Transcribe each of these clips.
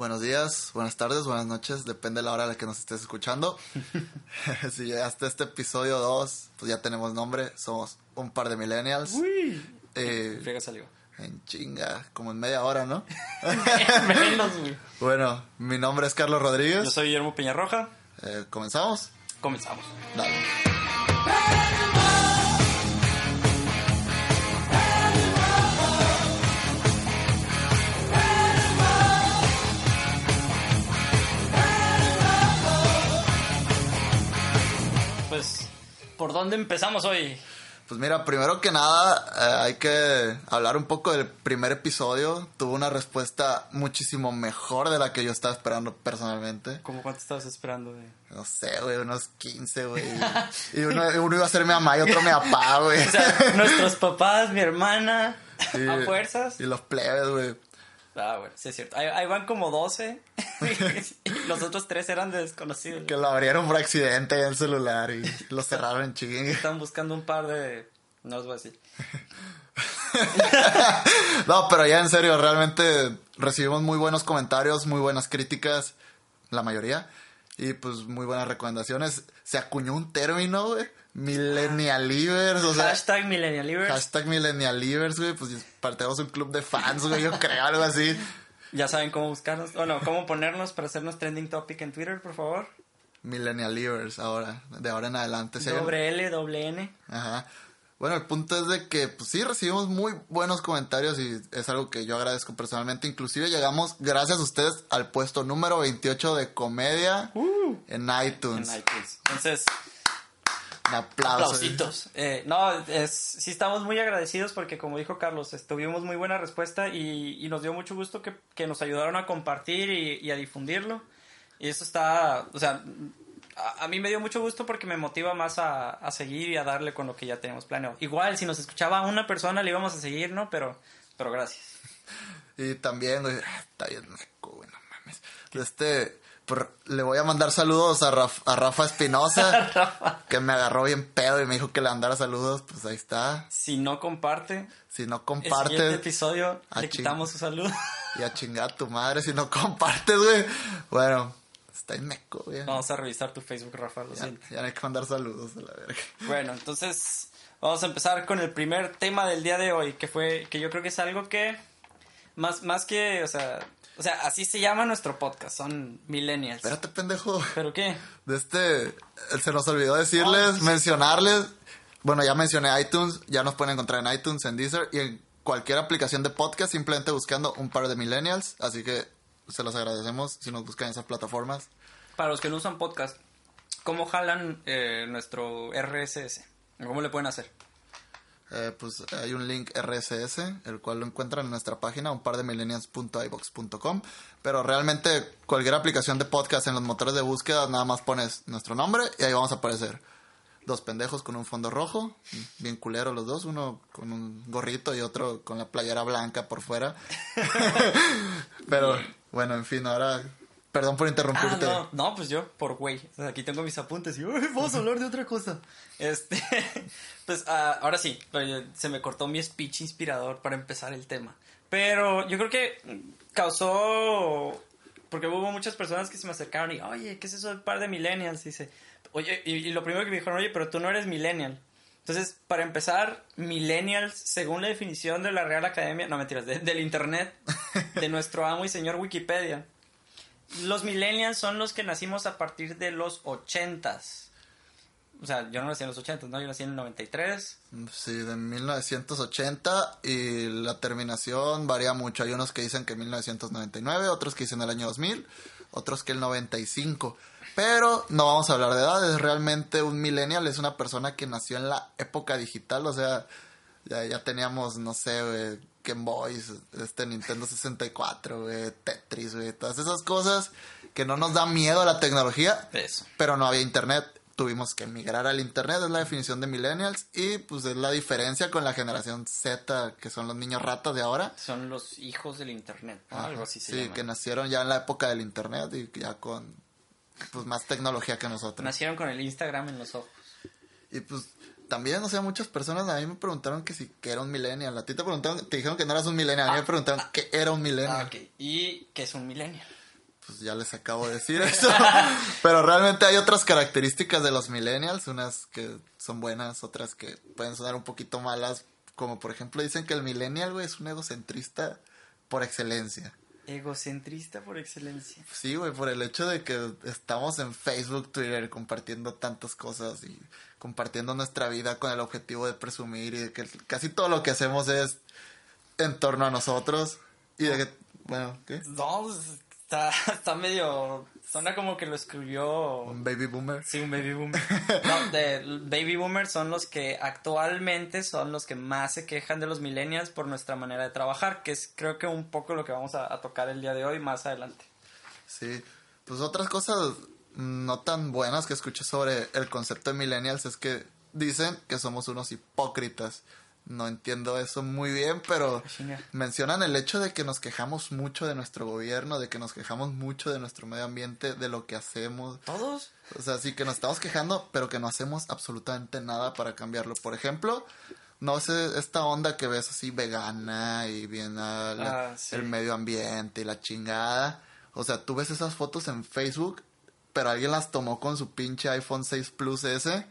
Buenos días, buenas tardes, buenas noches, depende de la hora a la que nos estés escuchando. si llegaste a este episodio 2, pues ya tenemos nombre, somos un par de millennials. Uy. Eh, Friega salió. en chinga, como en media hora, ¿no? Menos, güey. bueno, mi nombre es Carlos Rodríguez. Yo soy Guillermo Peñarroja. Eh, ¿Comenzamos? Comenzamos. Dale. ¿Por dónde empezamos hoy? Pues mira, primero que nada, eh, hay que hablar un poco del primer episodio. Tuvo una respuesta muchísimo mejor de la que yo estaba esperando personalmente. ¿Cómo cuánto estabas esperando? güey? No sé, güey, unos 15, güey. Y uno, uno iba a ser mi mamá y otro mi papá, güey. O sea, nuestros papás, mi hermana, Sí. a fuerzas. Y los plebes, güey. Ah, bueno, sí es cierto. Ahí, ahí van como 12. y los otros tres eran de desconocidos. Que lo abrieron por accidente en el celular y lo cerraron en chingue. Están buscando un par de... No os voy a decir. No, pero ya en serio, realmente recibimos muy buenos comentarios, muy buenas críticas, la mayoría, y pues muy buenas recomendaciones. Se acuñó un término, güey, millennialivers, o sea, Hashtag millennialivers. hashtag millennialivers, güey, pues partemos un club de fans, güey, yo creo, algo así. Ya saben cómo buscarnos. Bueno, cómo ponernos para hacernos trending topic en Twitter, por favor. Millennialivers, ahora, de ahora en adelante. hay- Doble L, doble N. Ajá. Bueno, el punto es de que, pues sí, recibimos muy buenos comentarios y es algo que yo agradezco personalmente. Inclusive llegamos, gracias a ustedes, al puesto número 28 de comedia en iTunes. en iTunes. Entonces, aplauso. aplausitos. Eh, no, es, sí estamos muy agradecidos porque como dijo Carlos, tuvimos muy buena respuesta y, y nos dio mucho gusto que, que nos ayudaron a compartir y, y a difundirlo. Y eso está, o sea, a, a mí me dio mucho gusto porque me motiva más a, a seguir y a darle con lo que ya tenemos planeado. Igual, si nos escuchaba una persona, le íbamos a seguir, ¿no? Pero, pero gracias. Y también, está bien naco, güey, no mames. Este, le voy a mandar saludos a, Raf- a Rafa Espinosa, que me agarró bien pedo y me dijo que le mandara saludos. Pues ahí está. Si no comparte, Si no el siguiente compartes, episodio Ah, le quitamos su salud. y a chingar a tu madre si no compartes, güey. Bueno, está en meco, güey. Vamos a revisar tu Facebook, Rafa, lo Ya, siento. ya no hay que mandar saludos a la verga. Bueno, entonces vamos a empezar con el primer tema del día de hoy, que fue, que yo creo que es algo que, más, más que, o sea, o sea, así se llama nuestro podcast, son millennials. Espérate, pendejo. ¿Pero qué? De este, se nos olvidó decirles, Ah, mencionarles. Bueno, ya mencioné iTunes, ya nos pueden encontrar en iTunes, en Deezer y en cualquier aplicación de podcast, simplemente buscando un par de millennials. Así que se los agradecemos si nos buscan en esas plataformas. Para los que no usan podcast, ¿cómo jalan eh, nuestro RSS? ¿Cómo le pueden hacer? Eh, pues hay un link RSS, el cual lo encuentran en nuestra página, un par de millennials.ibox.com. Pero realmente cualquier aplicación de podcast en los motores de búsqueda, nada más pones nuestro nombre y ahí vamos a aparecer. Dos pendejos con un fondo rojo, bien culero los dos, uno con un gorrito y otro con la playera blanca por fuera. Pero bueno, en fin, ahora, perdón por Ah, interrumpirte. no, no, pues yo, por güey. Aquí tengo mis apuntes y "Uy, vamos a hablar de otra cosa. Este, pues ah, ahora sí, se me cortó mi speech inspirador para empezar el tema. Pero yo creo que causó, porque hubo muchas personas que se me acercaron y, oye, ¿qué es eso del par de millennials? Dice, oye, y, y lo primero que me dijeron, oye, pero tú no eres millennial. Entonces, para empezar, millennials, según la definición de la Real Academia, no mentiras, de- del Internet, de nuestro amo y señor Wikipedia, los millennials son los que nacimos a partir de los ochentas. O sea, yo no nací en los ochentas, ¿no? Yo nací en el 93. Sí, de 1980 y la terminación varía mucho. Hay unos que dicen que 1999, otros que dicen el año 2000, otros que el 95. Pero no vamos a hablar de edades. Realmente un millennial es una persona que nació en la época digital. O sea, ya, ya teníamos, no sé, güey, Game Boys, este Nintendo 64, güey, Tetris, güey, todas esas cosas que no nos da miedo a la tecnología Eso. pero no había internet. Tuvimos que migrar al internet, es la definición de millennials, y pues es la diferencia con la generación Z, que son los niños ratas de ahora. Son los hijos del internet, ¿no? Ajá, Algo así se sí, llama. que nacieron ya en la época del internet y ya con pues más tecnología que nosotros. Nacieron con el Instagram en los ojos. Y pues también, o sea, muchas personas a mí me preguntaron que si que era un millennial. A ti te preguntaron, te dijeron que no eras un millennial, a mí me preguntaron qué era un millennial. Ah, ok. ¿Y qué es un millennial? pues ya les acabo de decir eso. Pero realmente hay otras características de los millennials, unas que son buenas, otras que pueden sonar un poquito malas. Como por ejemplo dicen que el millennial, güey, es un egocentrista por excelencia. Egocentrista por excelencia. Sí, güey, por el hecho de que estamos en Facebook, Twitter, compartiendo tantas cosas y compartiendo nuestra vida con el objetivo de presumir y de que casi todo lo que hacemos es en torno a nosotros y de que, bueno, ¿qué? No, pues, está, está medio... Suena como que lo escribió... Un baby boomer. Sí, un baby boomer. No, de, baby boomers son los que actualmente son los que más se quejan de los millennials por nuestra manera de trabajar, que es creo que un poco lo que vamos a, a tocar el día de hoy más adelante. Sí, pues otras cosas no tan buenas que escuché sobre el concepto de millennials es que dicen que somos unos hipócritas. No entiendo eso muy bien, pero Chinga. mencionan el hecho de que nos quejamos mucho de nuestro gobierno, de que nos quejamos mucho de nuestro medio ambiente, de lo que hacemos. ¿Todos? O sea, sí que nos estamos quejando, pero que no hacemos absolutamente nada para cambiarlo. Por ejemplo, no sé, esta onda que ves así vegana y bien la- Ah, sí. el medio ambiente y la chingada. O sea, tú ves esas fotos en Facebook, pero alguien las tomó con su pinche iPhone 6 Plus S.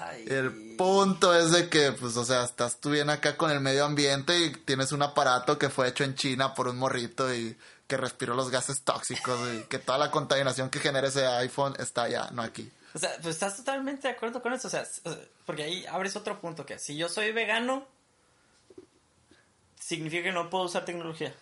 Ay. El punto es de que, pues, o sea, estás tú bien acá con el medio ambiente y tienes un aparato que fue hecho en China por un morrito y que respiró los gases tóxicos y que toda la contaminación que genera ese iPhone está allá, no aquí. O sea, pues estás totalmente de acuerdo con eso. O sea, s- o sea, porque ahí abres otro punto que si yo soy vegano, significa que no puedo usar tecnología.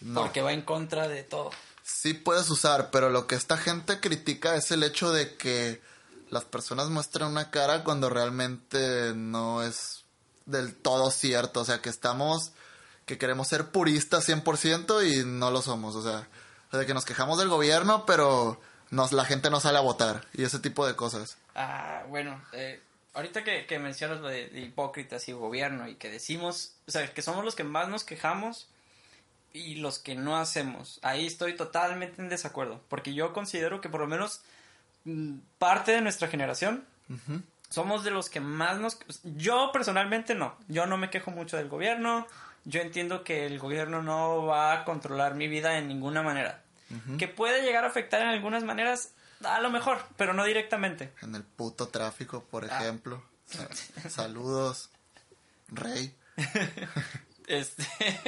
No. Porque va en contra de todo. Sí puedes usar, pero lo que esta gente critica es el hecho de que las personas muestran una cara cuando realmente no es del todo cierto. O sea, que estamos, que queremos ser puristas 100% y no lo somos. O sea, de que nos quejamos del gobierno, pero nos, la gente no sale a votar y ese tipo de cosas. Ah, bueno, eh, ahorita que, que mencionas lo de, de hipócritas y gobierno y que decimos, o sea, que somos los que más nos quejamos y los que no hacemos. Ahí estoy totalmente en desacuerdo, porque yo considero que por lo menos mm, parte de nuestra generación somos de los que más nos... Yo personalmente no, yo no me quejo mucho del gobierno, yo entiendo que el gobierno no va a controlar mi vida en ninguna manera. Que puede llegar a afectar en algunas maneras, a lo mejor, pero no directamente. En el puto tráfico, por Ah. ejemplo. Saludos, Rey. Este.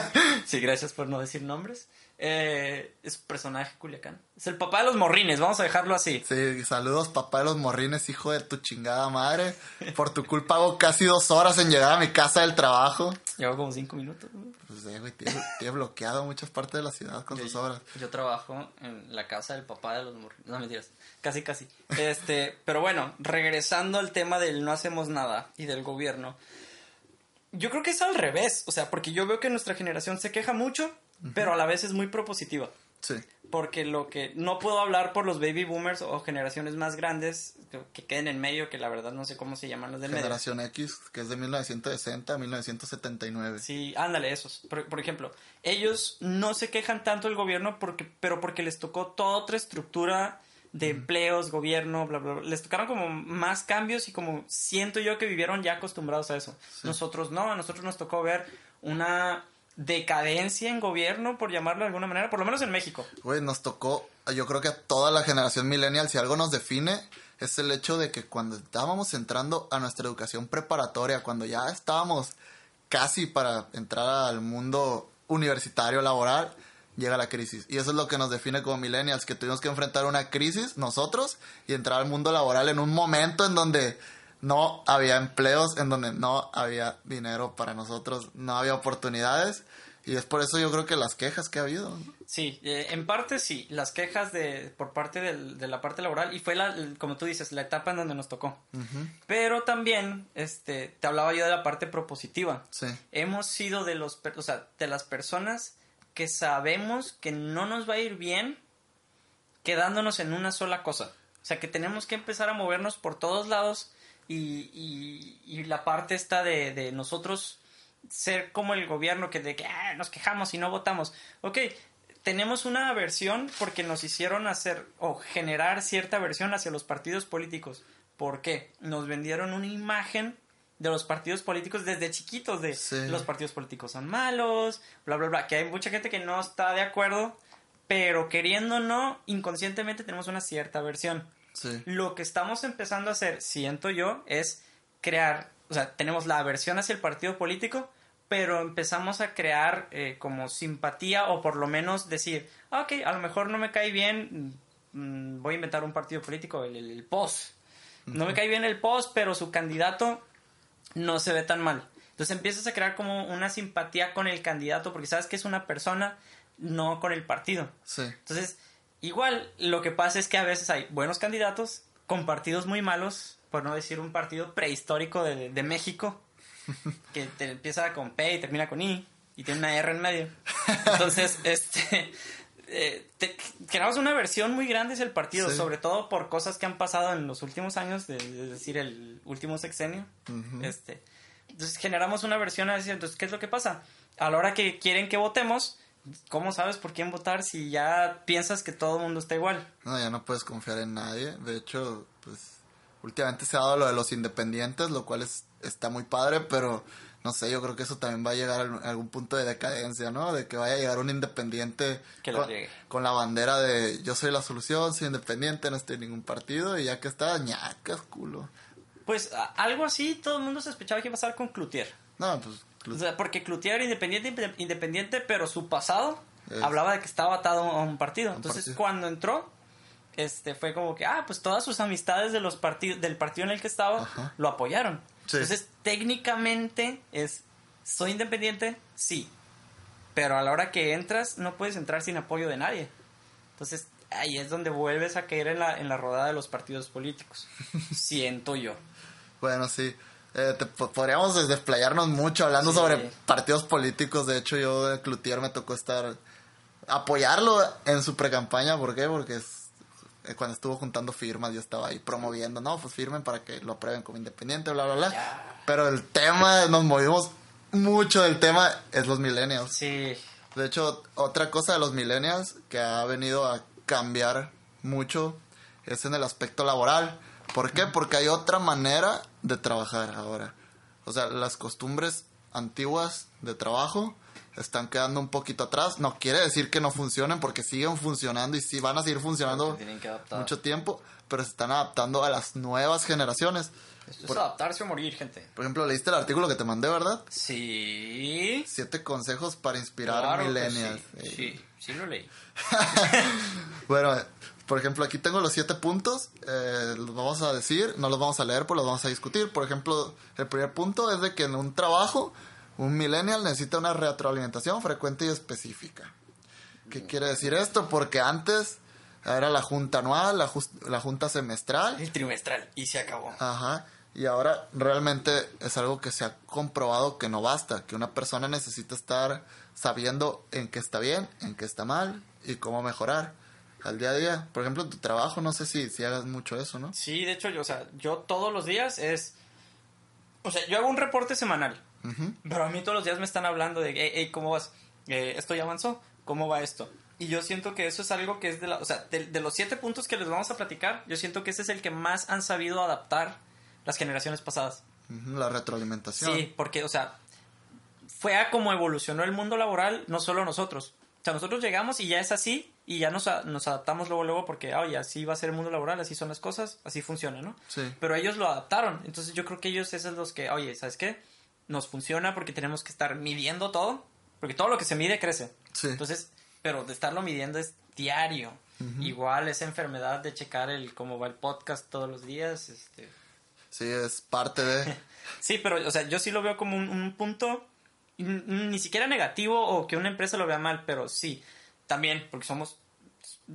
sí, gracias por no decir nombres. Eh, es un personaje Culiacán. Es el papá de los morrines, vamos a dejarlo así. Sí, saludos papá de los morrines, hijo de tu chingada madre. Por tu culpa hago casi dos horas en llegar a mi casa del trabajo. Llevo como cinco minutos. ¿no? Pues eh, güey, tiene, tiene bloqueado muchas partes de la ciudad con sus obras. Yo trabajo en la casa del papá de los morrines. No mentiras. Casi, casi. Este, pero bueno, regresando al tema del no hacemos nada y del gobierno. Yo creo que es al revés. O sea, porque yo veo que nuestra generación se queja mucho, pero a la vez es muy propositiva. Sí, porque lo que no puedo hablar por los baby boomers o generaciones más grandes que, que queden en medio, que la verdad no sé cómo se llaman los del medio. Generación X, que es de 1960 a 1979. Sí, ándale, esos. Por, por ejemplo, ellos no se quejan tanto del gobierno, porque, pero porque les tocó toda otra estructura de empleos, gobierno, bla, bla, bla. Les tocaron como más cambios y como siento yo que vivieron ya acostumbrados a eso. Nosotros no, a nosotros nos tocó ver una decadencia en gobierno, por llamarlo de alguna manera, por lo menos en México. Güey, nos tocó, yo creo que a toda la generación millennial, si algo nos define, es el hecho de que cuando estábamos entrando a nuestra educación preparatoria, cuando ya estábamos casi para entrar al mundo universitario laboral, llega la crisis. Y eso es lo que nos define como millennials, que tuvimos que enfrentar una crisis nosotros y entrar al mundo laboral en un momento en donde no había empleos, en donde no había dinero para nosotros, no había oportunidades. Y es por eso yo creo que las quejas que ha habido. ¿no? Sí, eh, en parte sí, las quejas de por parte del- de la parte laboral y fue la, como tú dices, la etapa en donde nos tocó. Pero también, este, te hablaba yo de la parte propositiva. Sí. Hemos sido de los, o sea, de las personas que sabemos que no nos va a ir bien quedándonos en una sola cosa. O sea, que tenemos que empezar a movernos por todos lados y, y- la parte está de, de nosotros ser como el gobierno que de que "Ah, nos quejamos y no votamos. Ok, tenemos una aversión porque nos hicieron hacer o generar cierta aversión hacia los partidos políticos. ¿Por qué? Nos vendieron una imagen de los partidos políticos desde chiquitos de Sí. los partidos políticos son malos, bla, bla, bla. Que hay mucha gente que no está de acuerdo, pero queriendo o no, inconscientemente tenemos una cierta versión. Sí. Lo que estamos empezando a hacer, siento yo, es crear, o sea, tenemos la aversión hacia el partido político, pero empezamos a crear eh, como simpatía o por lo menos decir, ah, ok, a lo mejor no me cae bien, mm, voy a inventar un partido político, el, el, el POS. No me cae bien el POS, pero su candidato no se ve tan mal. Entonces empiezas a crear como una simpatía con el candidato porque sabes que es una persona, no con el partido. Sí. Entonces, igual lo que pasa es que a veces hay buenos candidatos con partidos muy malos, por no decir un partido prehistórico de, de México, que te empieza con P y termina con I y tiene una R en medio. Entonces, este, eh, te- creamos una versión muy grande hacia el partido, Sí. sobre todo por cosas que han pasado en los últimos años, de, es decir, el último sexenio. este, entonces generamos una versión así. Entonces, ¿qué es lo que pasa? A la hora que quieren que votemos, ¿cómo sabes por quién votar si ya piensas que todo el mundo está igual? No, ya no puedes confiar en nadie. De hecho, pues últimamente se ha dado lo de los independientes, lo cual es, está muy padre, pero no sé, yo creo que eso también va a llegar a algún punto de decadencia, ¿no? De que vaya a llegar un independiente Que lo con, la bandera de yo soy la solución, soy independiente, no estoy en ningún partido y ya que está, ñacas, culo. Pues algo así todo el mundo sospechaba que iba a pasar con Cloutier. No, pues O sea, porque Cloutier era independiente, inde- independiente, pero su pasado Es- hablaba de que estaba atado a un partido. Entonces, partido. cuando entró, este fue como que, ah, pues todas sus amistades de los partidos, del partido en el que estaba Ajá. lo apoyaron. Sí. Entonces, técnicamente es, soy independiente, sí. Pero a la hora que entras, no puedes entrar sin apoyo de nadie. Entonces, ahí es donde vuelves a caer en la, en la rodada de los partidos políticos. Siento yo. Bueno, sí. Eh, te- po- podríamos desplayarnos mucho hablando Sí. sobre partidos políticos. De hecho, yo de Cloutier me tocó estar apoyarlo en su precampaña. ¿Por qué? Porque es- cuando estuvo juntando firmas, yo estaba ahí promoviendo, no, pues firmen para que lo aprueben como independiente, bla, bla, bla. Pero el tema, nos movimos mucho del tema, es los millennials. Sí. De hecho, otra cosa de los millennials que ha venido a cambiar mucho es en el aspecto laboral. ¿Por qué? Porque hay otra manera de trabajar ahora. O sea, las costumbres antiguas de trabajo están quedando un poquito atrás. No quiere decir que no funcionen porque siguen funcionando y sí van a seguir funcionando mucho tiempo, pero se están adaptando a las nuevas generaciones. Esto Por- es adaptarse o morir, gente. Por ejemplo, leíste el artículo que te mandé, ¿verdad? Sí. Siete consejos para inspirar Claro millennials. sí. Sí, sí lo leí. Bueno, por ejemplo, aquí tengo los siete puntos. eh, los vamos a decir, no los vamos a leer, pues los vamos a discutir. Por ejemplo, el primer punto es de que en un trabajo, un millennial necesita una retroalimentación frecuente y específica. ¿Qué quiere decir esto? Porque antes era la junta anual, la, la junta semestral. El trimestral. Y se acabó. Ajá. Y ahora realmente es algo que se ha comprobado que no basta, que una persona necesita estar sabiendo en qué está bien, en qué está mal y cómo mejorar al día a día. Por ejemplo, en tu trabajo, no sé si, si hagas mucho eso, ¿no? Sí, de hecho, yo, o sea, yo todos los días es... O sea, yo hago un reporte semanal. Pero a mí todos los días me están hablando de, hey, hey, ¿cómo vas? Eh, ¿Esto ya avanzó? ¿Cómo va esto? Y yo siento que eso es algo que es de la... O sea, de, de los siete puntos que les vamos a platicar, yo siento que ese es el que más han sabido adaptar las generaciones pasadas. La retroalimentación. Sí, porque, o sea, fue a como evolucionó el mundo laboral, no solo nosotros. O sea, nosotros llegamos y ya es así, y ya nos, nos adaptamos luego, luego, porque, oye, así va a ser el mundo laboral, así son las cosas, así funciona, ¿no? Sí. Pero ellos lo adaptaron. Entonces yo creo que ellos esos son los que, oye, ¿sabes qué? Nos funciona porque tenemos que estar midiendo todo, porque todo lo que se mide crece. Sí. Entonces, pero de estarlo midiendo es diario. Igual esa enfermedad de checar el cómo va el podcast todos los días, este, Sí, es parte de... Sí, pero, o sea, yo sí lo veo como un, un punto ni siquiera negativo o que una empresa lo vea mal, pero sí, también, porque somos,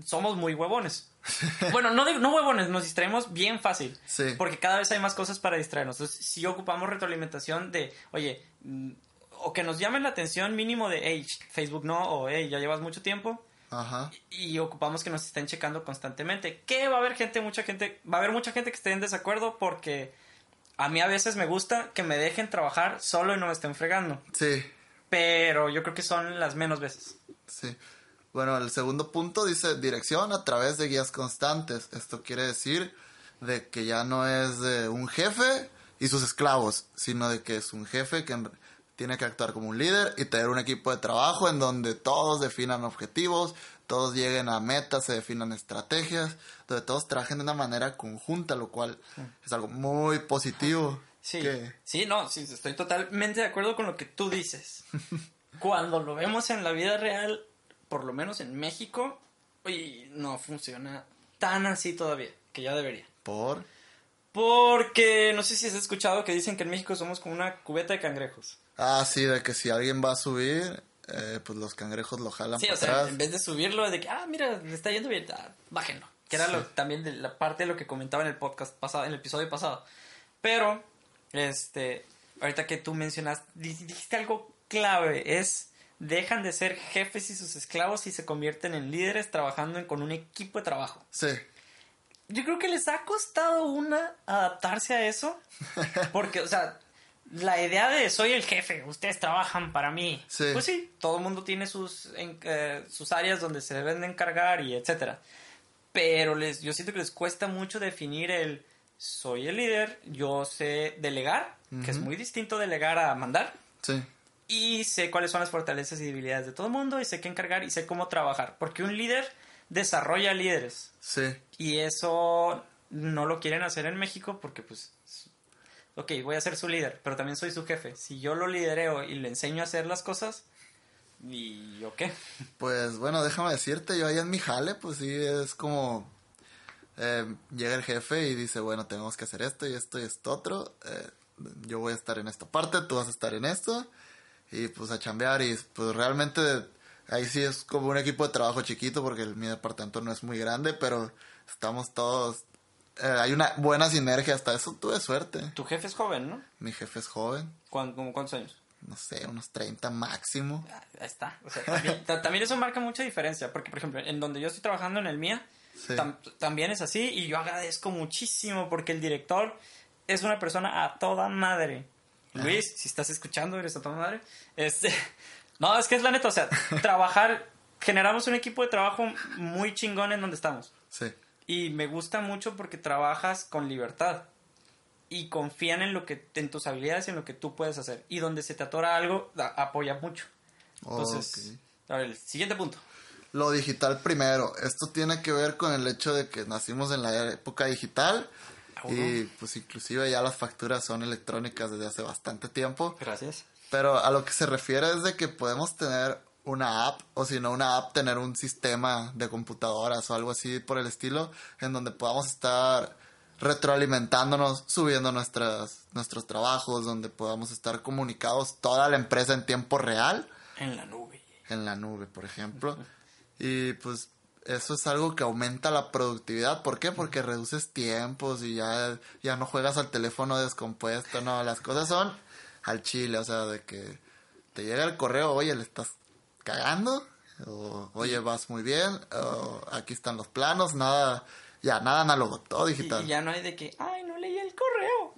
somos muy huevones. Bueno, no, no huevones, nos distraemos bien fácil. Sí. Porque cada vez hay más cosas para distraernos. Entonces, si ocupamos retroalimentación de, oye, mm, o que nos llamen la atención mínimo de, hey, Facebook no, o hey, ya llevas mucho tiempo, Ajá. y ocupamos que nos estén checando constantemente. Que va a haber gente, mucha gente, va a haber mucha gente que esté en desacuerdo porque a mí a veces me gusta que me dejen trabajar solo y no me estén fregando. Sí, Pero yo creo que son las menos veces. sí. Bueno, el segundo punto dice dirección a través de guías constantes. Esto quiere decir de que ya no es de un jefe y sus esclavos, sino de que es un jefe que en- tiene que actuar como un líder y tener un equipo de trabajo en donde todos definan objetivos, todos lleguen a metas, se definan estrategias, donde todos trabajen de una manera conjunta, lo cual es algo muy positivo. Sí, que- sí, no, sí, estoy totalmente de acuerdo con lo que tú dices. Cuando lo vemos en la vida real, por lo menos en México, uy, no funciona tan así todavía, que ya debería. por... Porque no sé si has escuchado que dicen que en México somos como una cubeta de cangrejos. Ah, sí, de que si alguien va a subir, eh, pues los cangrejos lo jalan Sí, para o sea, atrás. en vez de subirlo, de que, ah, mira, le está yendo bien, ah, bájenlo. Que era lo, también de la parte de lo que comentaba en el podcast pasado, en el episodio pasado. Pero, este, ahorita que tú mencionaste, di- dijiste algo clave, es dejan de ser jefes y sus esclavos y se convierten en líderes trabajando con un equipo de trabajo. Sí, Yo creo que les ha costado una adaptarse a eso. Porque, o sea, la idea de soy el jefe, ustedes trabajan para mí. Sí. Pues sí, todo el mundo tiene sus, en- eh, sus áreas donde se deben de encargar y etcétera. Pero les, yo siento que les cuesta mucho definir el soy el líder, yo sé delegar, que es muy distinto delegar a mandar. sí, Y sé cuáles son las fortalezas y debilidades de todo el mundo y sé qué encargar y sé cómo trabajar. Porque un líder desarrolla líderes. sí. Y eso no lo quieren hacer en México porque pues... Ok, voy a ser su líder, pero también soy su jefe. Si yo lo lidereo y le enseño a hacer las cosas, ¿y yo qué? Pues bueno, déjame decirte, yo ahí en mi jale, pues sí, es como... eh, llega el jefe y dice, bueno, tenemos que hacer esto y esto y esto otro. eh, yo voy a estar en esta parte, tú vas a estar en esto. Y pues a chambear y pues realmente ahí sí es como un equipo de trabajo chiquito porque mi departamento no es muy grande, pero estamos todos... eh, hay una buena sinergia, hasta eso tuve suerte. Tu jefe es joven, ¿no? Mi jefe es joven, ¿Cuán- como ¿Cuántos años? no sé, unos 30 máximo. Ah, Ahí está. O sea, también, ta- también eso marca mucha diferencia, porque por ejemplo, en donde yo estoy trabajando en el MIA, Sí. tam- también es así y yo agradezco muchísimo porque el director es una persona a toda madre. Luis, si estás escuchando, eres a toda madre. Este, no, es que es la neta, o sea, trabajar, generamos un equipo de trabajo muy chingón en donde estamos. Sí, Y me gusta mucho porque trabajas con libertad. Y confían en lo que, en tus habilidades y en lo que tú puedes hacer. Y donde se te atora algo, da- apoya mucho. Entonces, a ver, el siguiente punto. Lo digital primero. Esto tiene que ver con el hecho de que nacimos en la época digital y pues inclusive ya las facturas son electrónicas desde hace bastante tiempo. Gracias. Pero a lo que se refiere es de que podemos tener una app o si no una app tener un sistema de computadoras o algo así por el estilo en donde podamos estar retroalimentándonos, subiendo nuestras, nuestros trabajos, donde podamos estar comunicados toda la empresa en tiempo real En la nube. en la nube, por ejemplo. Y pues eso es algo que aumenta la productividad. ¿Por qué? Porque reduces tiempos y ya, ya no juegas al teléfono descompuesto. No, las cosas son al chile, o sea, de que te llega el correo, oye, le estás cagando, o oye, vas muy bien, o aquí están los planos, nada, ya, nada análogo, todo digital. y ya no hay de que, ay, no leí el correo.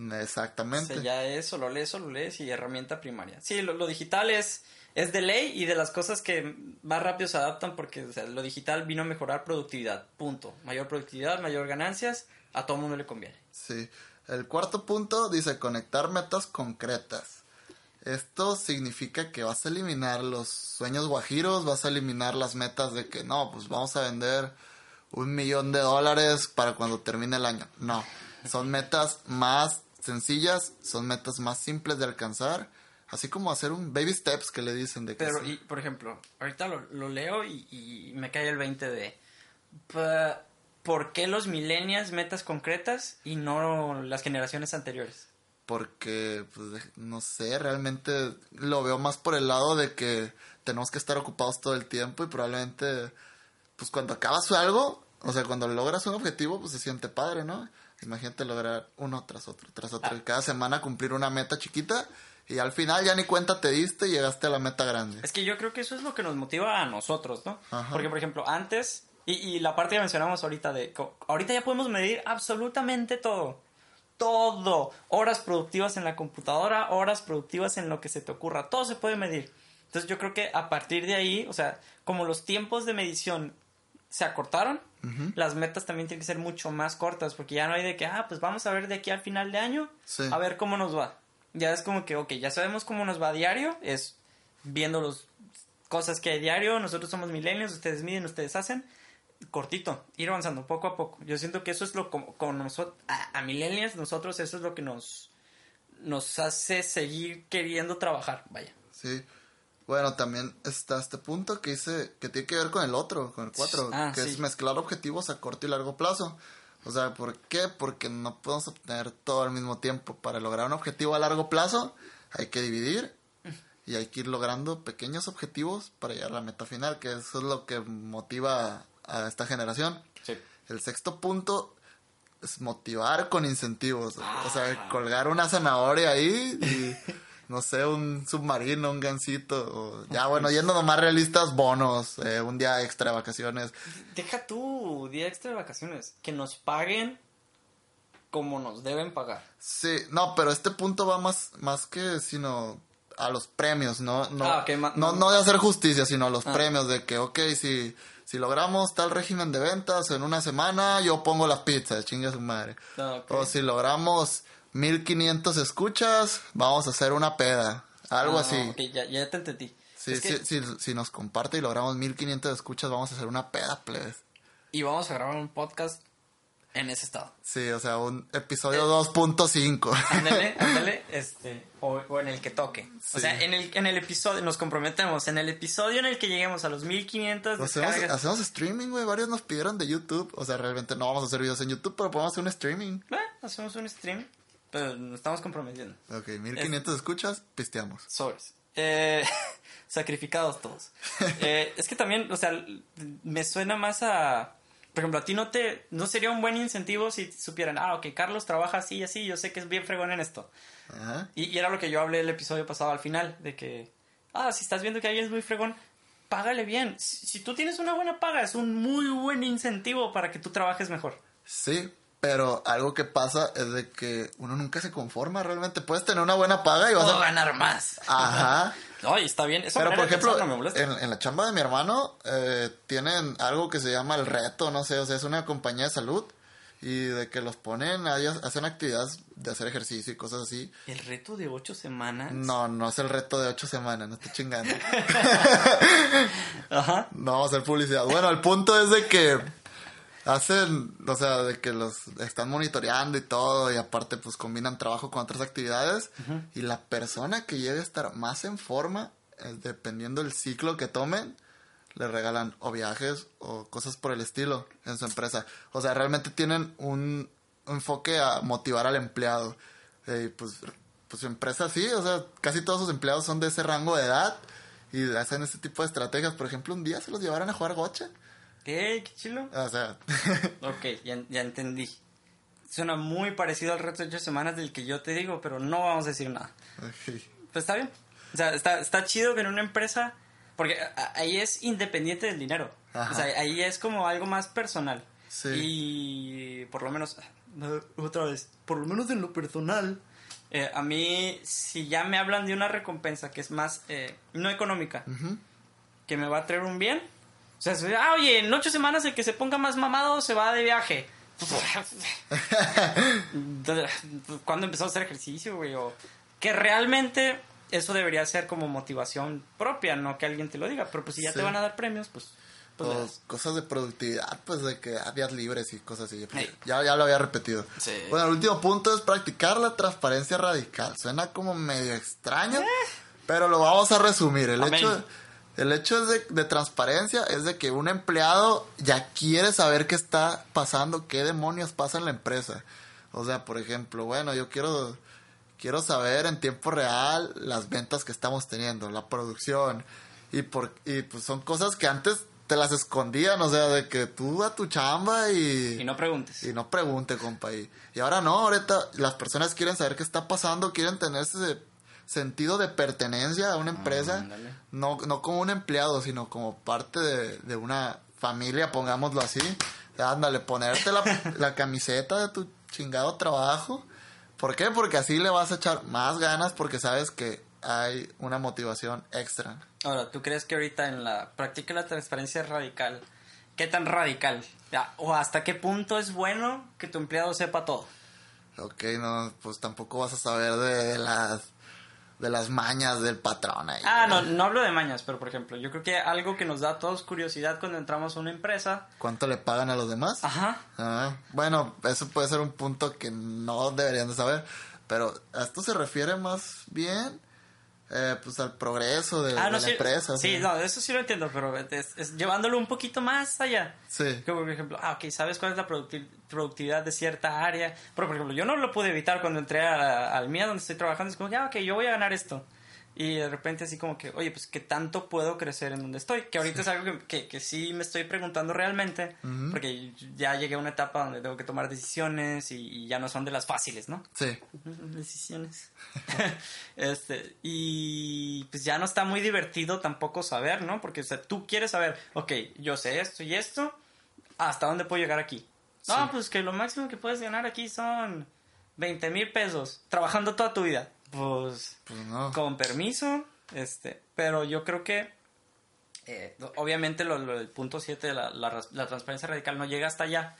O Exactamente. sea, ya eso, lo lees, lo lees y herramienta primaria. Sí, lo, lo digital es, es de ley y de las cosas que más rápido se adaptan porque lo digital vino a mejorar productividad. Punto. Mayor productividad, mayor ganancias, a todo mundo le conviene. Sí. El cuarto punto dice conectar metas concretas. Esto significa que vas a eliminar los sueños guajiros, vas a eliminar las metas de que no, pues vamos a vender un millón de dólares para cuando termine el año. No, son metas más sencillas, son metas más simples de alcanzar, así como hacer un baby steps que le dicen de que Pero, sí. y, por ejemplo, ahorita lo, lo leo y, y me cae el 20 de... ¿Por qué los millennials metas concretas y no las generaciones anteriores? porque pues no sé, realmente lo veo más por el lado de que tenemos que estar ocupados todo el tiempo y probablemente pues cuando acabas algo, o sea, cuando logras un objetivo, pues se siente padre, ¿no? Imagínate lograr uno tras otro, tras otro, y cada semana cumplir una meta chiquita y al final ya ni cuenta te diste y llegaste a la meta grande. Es que yo creo que eso es lo que nos motiva a nosotros, ¿no? Ajá. Porque, por ejemplo, antes, y, y la parte que mencionamos ahorita de, ahorita ya podemos medir absolutamente todo. Todo. Horas productivas en la computadora, horas productivas en lo que se te ocurra. Todo se puede medir. Entonces yo creo que a partir de ahí, o sea, como los tiempos de medición se acortaron, las metas también tienen que ser mucho más cortas, porque ya no hay de que, ah, pues vamos a ver de aquí al final de año, Sí. a ver cómo nos va. Ya es como que, ok, ya sabemos cómo nos va a diario, es viendo los cosas que a diario, nosotros somos milenios, ustedes miden, ustedes hacen, cortito, ir avanzando poco a poco. Yo siento que eso es lo como con nosotros, a, a millennials, nosotros eso es lo que nos, nos hace seguir queriendo trabajar, vaya. Sí. Bueno, también está este punto que dice que tiene que ver con el otro, con el 4, Ah, que sí. es mezclar objetivos a corto y largo plazo. O sea, ¿por qué? Porque no podemos obtener todo al mismo tiempo. Para lograr un objetivo a largo plazo hay que dividir y hay que ir logrando pequeños objetivos para llegar a la meta final, que eso es lo que motiva a esta generación. Sí. El sexto punto es motivar con incentivos. O Ah. sea, colgar una zanahoria ahí y, no sé, un submarino, un gancito. O, ya, bueno, yendo nomás realistas, bonos, eh, un día extra de vacaciones. Deja tu día extra de vacaciones, que nos paguen como nos deben pagar. Sí, no, pero este punto va más, más que sino a los premios, ¿no? No, Ah, no, no de hacer justicia, sino a los Ah. premios de que, ok, si, si logramos tal régimen de ventas en una semana, yo pongo las pizzas, chinga su madre. Ah, ok. O si logramos 1500 escuchas, vamos a hacer una peda. Algo Ah, así. ok, ya, ya te entendí. Sí, Es que- sí, sí, si nos comparte y logramos 1500 escuchas, vamos a hacer una peda, plebes. Y vamos a grabar un podcast en ese estado. Sí, o sea, un episodio Eh. 2.5. Ándale, ándale, este, o, o en el que toque. O sea, en el, en el episodio, nos comprometemos, en el episodio en el que lleguemos a los 1500 hacemos, hacemos streaming, güey. Varios nos pidieron de YouTube. O sea, realmente no vamos a hacer videos en YouTube, pero podemos hacer un streaming. Hacemos un stream, pero nos estamos comprometiendo. Ok, 1500 escuchas, pisteamos. Sobres. Eh, sacrificados todos. Eh, es que también, o sea, me suena más a... Por ejemplo, a ti no te... No sería un buen incentivo si supieran, ah, ok, Carlos trabaja así y así, yo sé que es bien fregón en esto. Ajá. Y, y era lo que yo hablé el episodio pasado al final, de que, ah, si estás viendo que alguien es muy fregón, págale bien. Si, si tú tienes una buena paga, es un muy buen incentivo para que tú trabajes mejor. Sí, pero algo que pasa es de que uno nunca se conforma realmente. Puedes tener una buena paga y vas a... ganar más. Ajá. Oye, está bien. Eso Pero, por ejemplo, no me molesta. en, en la chamba de mi hermano eh, tienen algo que se llama el reto, no sé, o sea, es una compañía de salud y de que los ponen, hacen actividades de hacer ejercicio y cosas así. El reto de ocho semanas. No, no es el reto de ocho semanas, no estoy chingando. Ajá. No vamos a hacer publicidad. Bueno, el punto es de que hacen, o sea, de que los están monitoreando y todo, y aparte pues combinan trabajo con otras actividades, y la persona que llegue a estar más en forma, eh, dependiendo del ciclo que tomen, le regalan o viajes o cosas por el estilo en su empresa. O sea, realmente tienen un enfoque a motivar al empleado. Eh, pues, pues su empresa sí, o sea, casi todos sus empleados son de ese rango de edad y hacen este tipo de estrategias. Por ejemplo, un día se los llevaron a jugar gocha. ¿Qué? ¿Qué chilo? O sea, Ok, ya, ya entendí. Suena muy parecido al reto de ocho semanas del que yo te digo, pero no vamos a decir nada. Pues está bien. O sea, está, está chido que en una empresa... Porque ahí es independiente del dinero. Ajá. O sea, ahí es como algo más personal. Sí. Y por lo menos... no, Otra vez. Por lo menos en lo personal. eh, a mí, si ya me hablan de una recompensa que es más... eh, no económica. ujú. Que me va a traer un bien. O sea, ah, oye, en ocho semanas el que se ponga más mamado se va de viaje. ¿Cuándo empezó a hacer ejercicio, güey? O que realmente eso debería ser como motivación propia, no que alguien te lo diga. Pero pues si ya Sí. te van a dar premios, pues... pues O cosas de productividad, pues de que días libres y cosas así. Hey. Ya, ya lo había repetido. Sí. Bueno, el último punto es practicar la transparencia radical. Suena como medio extraño, pero lo vamos a resumir. El Eh. Amén. hecho, el hecho es de, de transparencia es de que un empleado ya quiere saber qué está pasando, qué demonios pasa en la empresa. O sea, por ejemplo, bueno, yo quiero quiero saber en tiempo real las ventas que estamos teniendo, la producción. Y, por, y pues son cosas que antes te las escondían, o sea, de que tú a tu chamba y, Y no preguntes. y no pregunte, compa. Y, y ahora no, ahorita las personas quieren saber qué está pasando, quieren tener ese sentido de pertenencia a una empresa, ándale. no, no como un empleado, sino como parte de, de una familia, pongámoslo así. Ándale, ponerte la, la camiseta de tu chingado trabajo. ¿Por qué? Porque así le vas a echar más ganas porque sabes que hay una motivación extra. Ahora, ¿tú crees que ahorita en la práctica de la transparencia radical, qué tan radical? ¿O hasta qué punto es bueno que tu empleado sepa todo? Ok, no, pues tampoco vas a saber de las de las mañas del patrón ahí. Ah, no, no hablo de mañas, pero por ejemplo, yo creo que algo que nos da a todos curiosidad cuando entramos a una empresa. ¿Cuánto le pagan a los demás? Ajá. Ah, bueno, eso puede ser un punto que no deberían de saber, pero a esto se refiere más bien eh, pues al progreso de, Ah, de no, la sí, empresa. sí, no, eso sí lo entiendo, pero es, es llevándolo un poquito más allá. Sí. Como por ejemplo, ah, ok, ¿sabes cuál es la producti- productividad de cierta área? Pero por ejemplo, yo no lo pude evitar cuando entré a- al MIA donde estoy trabajando. Es como, ya, ok, yo voy a ganar esto. Y de repente así como que, oye, pues, ¿qué tanto puedo crecer en donde estoy? Que ahorita es algo que, que, que sí me estoy preguntando realmente. Porque ya llegué a una etapa donde tengo que tomar decisiones y, y ya no son de las fáciles, ¿no? Sí. decisiones. este, y pues ya no está muy divertido tampoco saber, ¿no? Porque o sea, tú quieres saber, ok, yo sé esto y esto, ¿hasta dónde puedo llegar aquí? No, Sí. pues que lo máximo que puedes ganar aquí son 20 mil pesos, trabajando toda tu vida. Pues, Pues no. con permiso, este, pero yo creo que eh, obviamente lo, lo del punto 7 de la, la transparencia radical no llega hasta allá,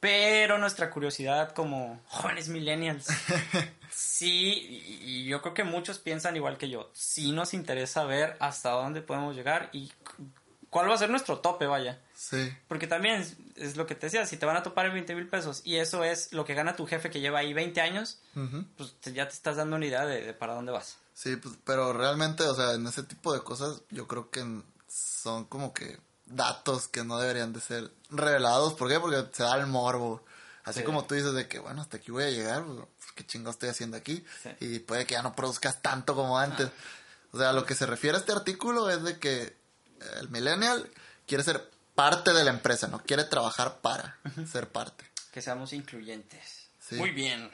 pero nuestra curiosidad como jóvenes millennials, sí, y, y yo creo que muchos piensan igual que yo, sí nos interesa ver hasta dónde podemos llegar y cuál va a ser nuestro tope, vaya. Sí. Porque también es, lo que te decía, si te van a topar en 20 mil pesos y eso es lo que gana tu jefe que lleva ahí 20 años, pues te- ya te estás dando una idea de, de para dónde vas. Sí, pues, pero realmente, o sea, en ese tipo de cosas yo creo que son como que datos que no deberían de ser revelados. ¿Por qué? Porque se da el morbo. Así Sí. como tú dices de que, bueno, hasta aquí voy a llegar, pues, ¿qué chingo estoy haciendo aquí? Sí. Y puede que ya no produzcas tanto como antes. O sea, lo que se refiere a este artículo es de que el millennial quiere ser parte de la empresa, no quiere trabajar para ser parte. que seamos incluyentes. Sí. Muy bien.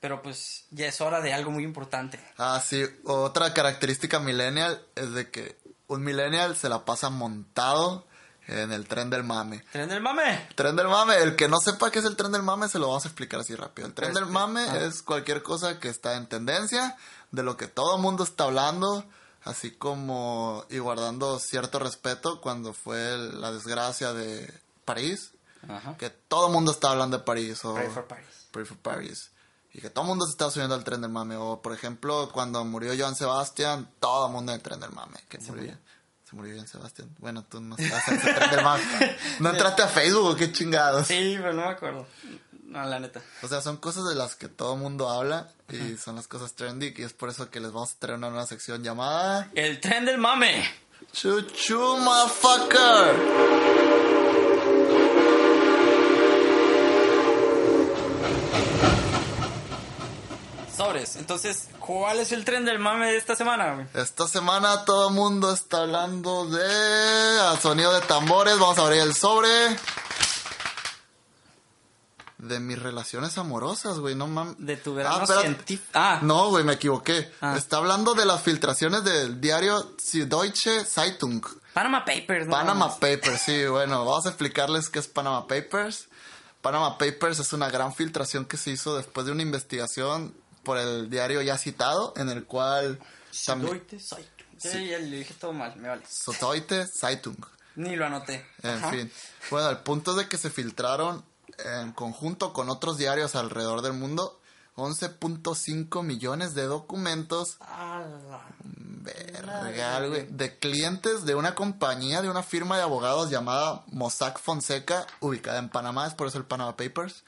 Pero pues ya es hora de algo muy importante. Ah, sí, otra característica millennial es de que un millennial se la pasa montado en el tren del mame. ¡Tren del mame! Tren del mame, el que no sepa qué es el tren del mame se lo vamos a explicar así rápido. El tren Pues, del mame ah. es cualquier cosa que está en tendencia, de lo que todo el mundo está hablando, así como y guardando cierto respeto cuando fue la desgracia de París, Ajá. que todo el mundo está hablando de París o Pray for Paris. Pray for Paris. Y que todo el mundo se está subiendo al tren del mame. O, por ejemplo, cuando murió Joan Sebastián, todo el mundo en el tren del mame. Que murió. murió? Se murió Joan Sebastián. Bueno, tú no estás en ese tren del mame. ¿No entraste a Facebook qué chingados? Sí, pero no me acuerdo. No, la neta. O sea, son cosas de las que todo el mundo habla. Y son las cosas trendy. Y es por eso que les vamos a traer una nueva sección llamada... ¡El tren del mame! Chuchu, motherfucker. Sobres. Entonces, ¿cuál es el tren del mame de esta semana, güey? Esta semana todo el mundo está hablando de al sonido de tambores. Vamos a abrir el sobre. De mis relaciones amorosas, güey, no mames. De tu verano espérate. científico. Ah, No, güey, me equivoqué. Ah. Está hablando de las filtraciones del diario Süddeutsche Zeitung. Panama Papers, ¿no? Panama Papers, sí, bueno, vamos a explicarles qué es Panama Papers. Panama Papers es una gran filtración que se hizo después de una investigación por el diario ya citado, en el cual. Deloitte Zeitung. Sí, ya le dije todo mal, me vale. Süddeutsche Zeitung. Ni lo anoté. En Ajá. fin. Bueno, el punto es de que se filtraron en conjunto con otros diarios alrededor del mundo 11.5 millones de documentos. Verga, güey, de clientes de una compañía, de una firma de abogados llamada Mossack Fonseca, ubicada en Panamá, es por eso el Panama Papers,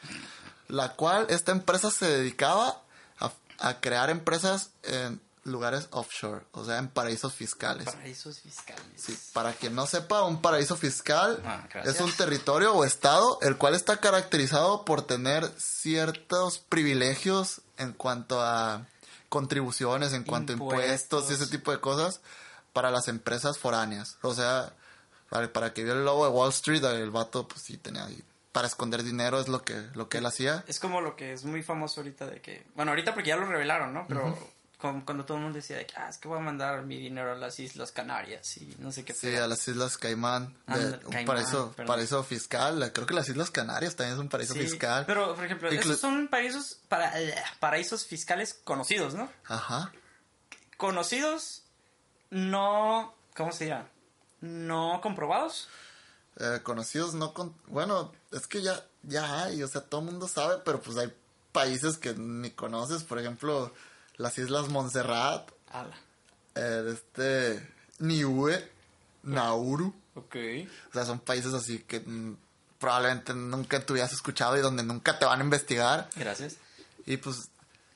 la cual esta empresa se dedicaba a, a crear empresas en lugares offshore, o sea, en paraísos fiscales. Paraísos fiscales. Sí, para quien no sepa, un paraíso fiscal Ah, es un territorio o estado el cual está caracterizado por tener ciertos privilegios en cuanto a contribuciones, en cuanto a impuestos y ese Impuestos. tipo de cosas para las empresas foráneas. O sea, para, para que vio el logo de Wall Street, el vato pues sí tenía ahí para esconder dinero es lo que lo que él hacía. Es como lo que es muy famoso ahorita de que... Bueno, ahorita porque ya lo revelaron, ¿no? Pero con- cuando todo el mundo decía ah, es que voy a mandar mi dinero a las Islas Canarias y no sé qué. Sí, pedo. a las Islas Caimán, de un Caimán, paraíso, paraíso fiscal. Creo que las Islas Canarias también es un paraíso Sí, fiscal. Pero, por ejemplo, Inclu- esos son paraísos, para, paraísos fiscales conocidos, ¿no? Ajá. Conocidos, no... ¿Cómo se dirá? No comprobados. Eh, conocidos no con... Bueno, es que ya, ya hay, o sea, todo el mundo sabe, pero pues hay países que ni conoces, por ejemplo, las Islas Montserrat Ala. eh, este Niue, Nauru. Ok. O sea, son países así que mm, probablemente nunca te hubieras escuchado y donde nunca te van a investigar. Gracias. Y pues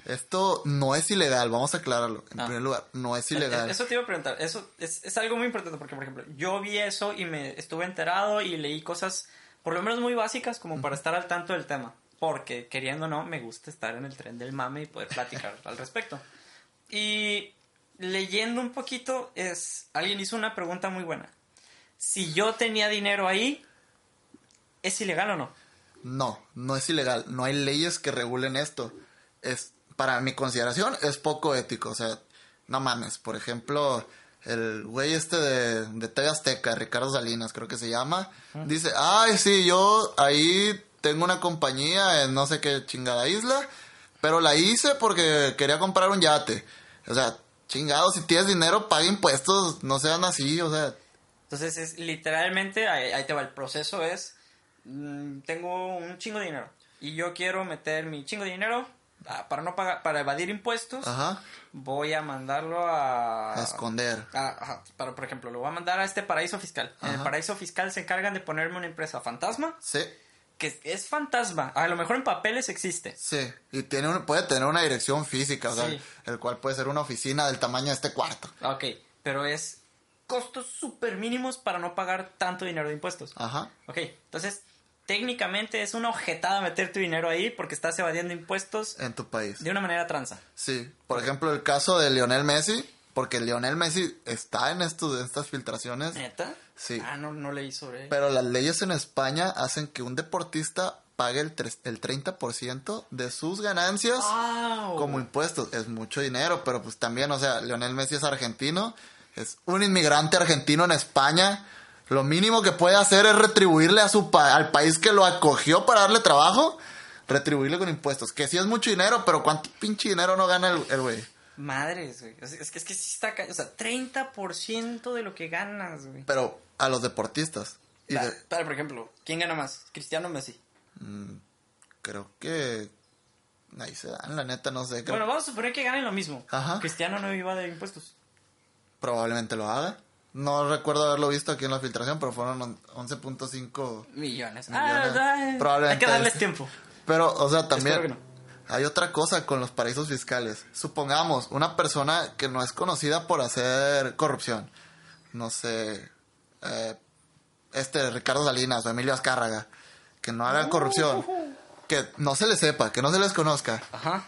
esto no es ilegal, vamos a aclararlo. En Ah. primer lugar, no es ilegal. Eso te iba a preguntar. Eso es, es algo muy importante porque, por ejemplo, yo vi eso y me estuve enterado y leí cosas, por lo menos muy básicas, como para estar al tanto del tema. Porque, queriendo o no, me gusta estar en el tren del mame y poder platicar al respecto. Y leyendo un poquito, es alguien hizo una pregunta muy buena. Si yo tenía dinero ahí, ¿es ilegal o no? No, no es ilegal. No hay leyes que regulen esto. Es, para mi consideración, es poco ético. O sea, no mames. Por ejemplo, el güey este de, de TV Azteca, Ricardo Salinas, creo que se llama, dice, ay, sí, yo ahí tengo una compañía en no sé qué chingada isla, pero la hice porque quería comprar un yate. O sea, chingado, si tienes dinero, paga impuestos, no sean así, o sea, Entonces, es literalmente, ahí, ahí te va, el proceso es, mm, tengo un chingo de dinero y yo quiero meter mi chingo de dinero ah, para no pagar, para evadir impuestos, ajá, voy a mandarlo a... a esconder. a- ajá, para, por ejemplo, lo voy a mandar a este paraíso fiscal. En el Ajá. paraíso fiscal se encargan de ponerme una empresa fantasma, Sí. Que es fantasma. A lo mejor en papeles existe. Sí, y tiene un- puede tener una dirección física, o sea, Sí. el cual puede ser una oficina del tamaño de este cuarto. Ok, pero es costos súper mínimos para no pagar tanto dinero de impuestos. Ajá. Ok, entonces técnicamente es una objetada meter tu dinero ahí porque estás evadiendo impuestos En tu país. de una manera tranza. Sí, por ejemplo, el caso de Lionel Messi, porque Lionel Messi está en, estos, en estas filtraciones, ¿Neta? Sí. Ah, no, no leí sobre pero las leyes en España hacen que un deportista pague el, tres- el 30% de sus ganancias Wow. como impuestos. Es mucho dinero, pero pues también, o sea, Lionel Messi es argentino, es un inmigrante argentino en España. Lo mínimo que puede hacer es retribuirle a su pa- al país que lo acogió para darle trabajo, retribuirle con impuestos. Que sí es mucho dinero, pero ¿cuánto pinche dinero no gana el el güey? Madres, güey. Es, que, es que sí está... O sea, 30% de lo que ganas, güey. Pero a los deportistas. Y Pa- de- Pero, por ejemplo, ¿quién gana más? ¿Cristiano o Messi? creo que ahí se dan, la neta, no sé. creo- Bueno, vamos a suponer que ganen lo mismo. Ajá. Cristiano no iba de impuestos. Probablemente lo haga. No recuerdo haberlo visto aquí en la filtración, pero fueron on- 11.5 Millones. Millones. Ah, Probablemente hay que darles es- tiempo. Pero, o sea, también no. Hay otra cosa con los paraísos fiscales. Supongamos una persona que no es conocida por hacer corrupción. No sé, eh, este Ricardo Salinas o Emilio Azcárraga. Que no hagan corrupción. Que no se les sepa, que no se les conozca. Ajá.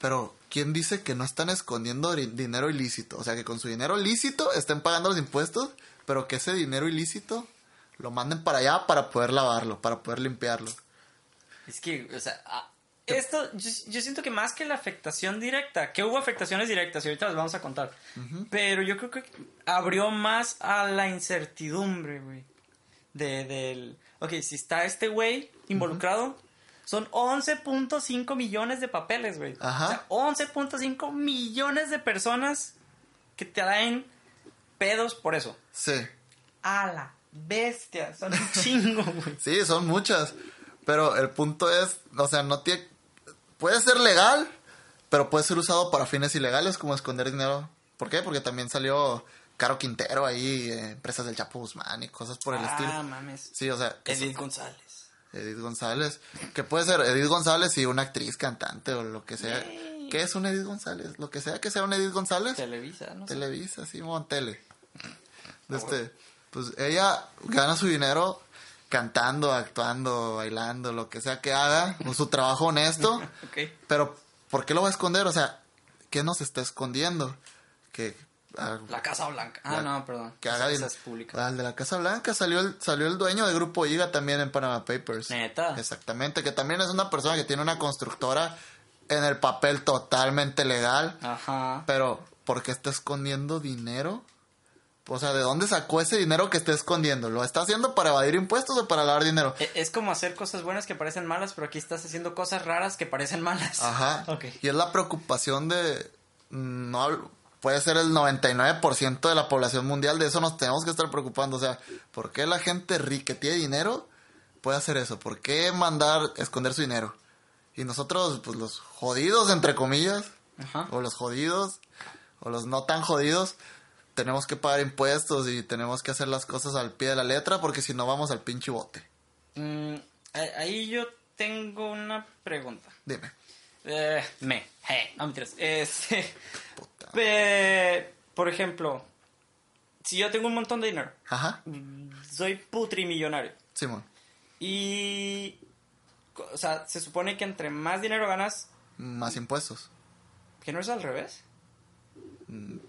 Pero, ¿quién dice que no están escondiendo dinero ilícito? O sea, que con su dinero lícito estén pagando los impuestos, pero que ese dinero ilícito lo manden para allá para poder lavarlo, para poder limpiarlo. Es que, o sea, esto, yo, yo siento que más que la afectación directa, que hubo afectaciones directas y ahorita las vamos a contar, pero yo creo que abrió más a la incertidumbre, güey. De, del, ok, si está este güey involucrado, son 11.5 millones de papeles, güey. Ajá. O sea, 11.5 millones de personas que te traen pedos por eso. Sí, A la bestia, son un chingo, güey. sí, son muchas. Pero el punto es, o sea, no tiene... Puede ser legal, pero puede ser usado para fines ilegales como esconder dinero. ¿Por qué? Porque también salió Caro Quintero ahí, eh, empresas del Chapo Guzmán y cosas por el ah, estilo. mames. Sí, o sea, Edith González. Edith González. Que puede ser Edith González y una actriz, cantante o lo que sea. Yay. ¿Qué es un Edith González? Lo que sea que sea un Edith González. Televisa, no sé. Televisa, Simón, tele. Este, pues ella gana su dinero cantando, actuando, bailando, lo que sea que haga, con su trabajo honesto. Pero, ¿por qué lo va a esconder? O sea, ¿qué nos está escondiendo? Que, ah, La Casa Blanca. Ah, La- no, perdón. que haga es pública. Al de la Casa Blanca salió el, salió el dueño de Grupo IGA también en Panama Papers. Neta. Exactamente, que también es una persona que tiene una constructora en el papel totalmente legal. Ajá. Pero, ¿por qué está escondiendo dinero? O sea, ¿de dónde sacó ese dinero que está escondiendo? ¿Lo está haciendo para evadir impuestos o para lavar dinero? E- Es como hacer cosas buenas que parecen malas, pero aquí estás haciendo cosas raras que parecen malas. Ajá. Ok. Y es la preocupación de... mm, No, puede ser el 99% de la población mundial, de eso nos tenemos que estar preocupando. O sea, ¿por qué la gente rica que tiene dinero puede hacer eso? ¿Por qué mandar esconder su dinero? Y nosotros, pues los jodidos, entre comillas, Ajá. o los jodidos, o los no tan jodidos, tenemos que pagar impuestos y tenemos que hacer las cosas al pie de la letra porque si no vamos al pinche bote. Mm, ahí yo tengo una pregunta. Dime. Eh, me. Eh, no mentiras. Este, Puta. eh, por ejemplo, si yo tengo un montón de dinero, Ajá. soy putrimillonario. Simón. Y. O sea, se supone que entre más dinero ganas, Más impuestos. que no es al revés.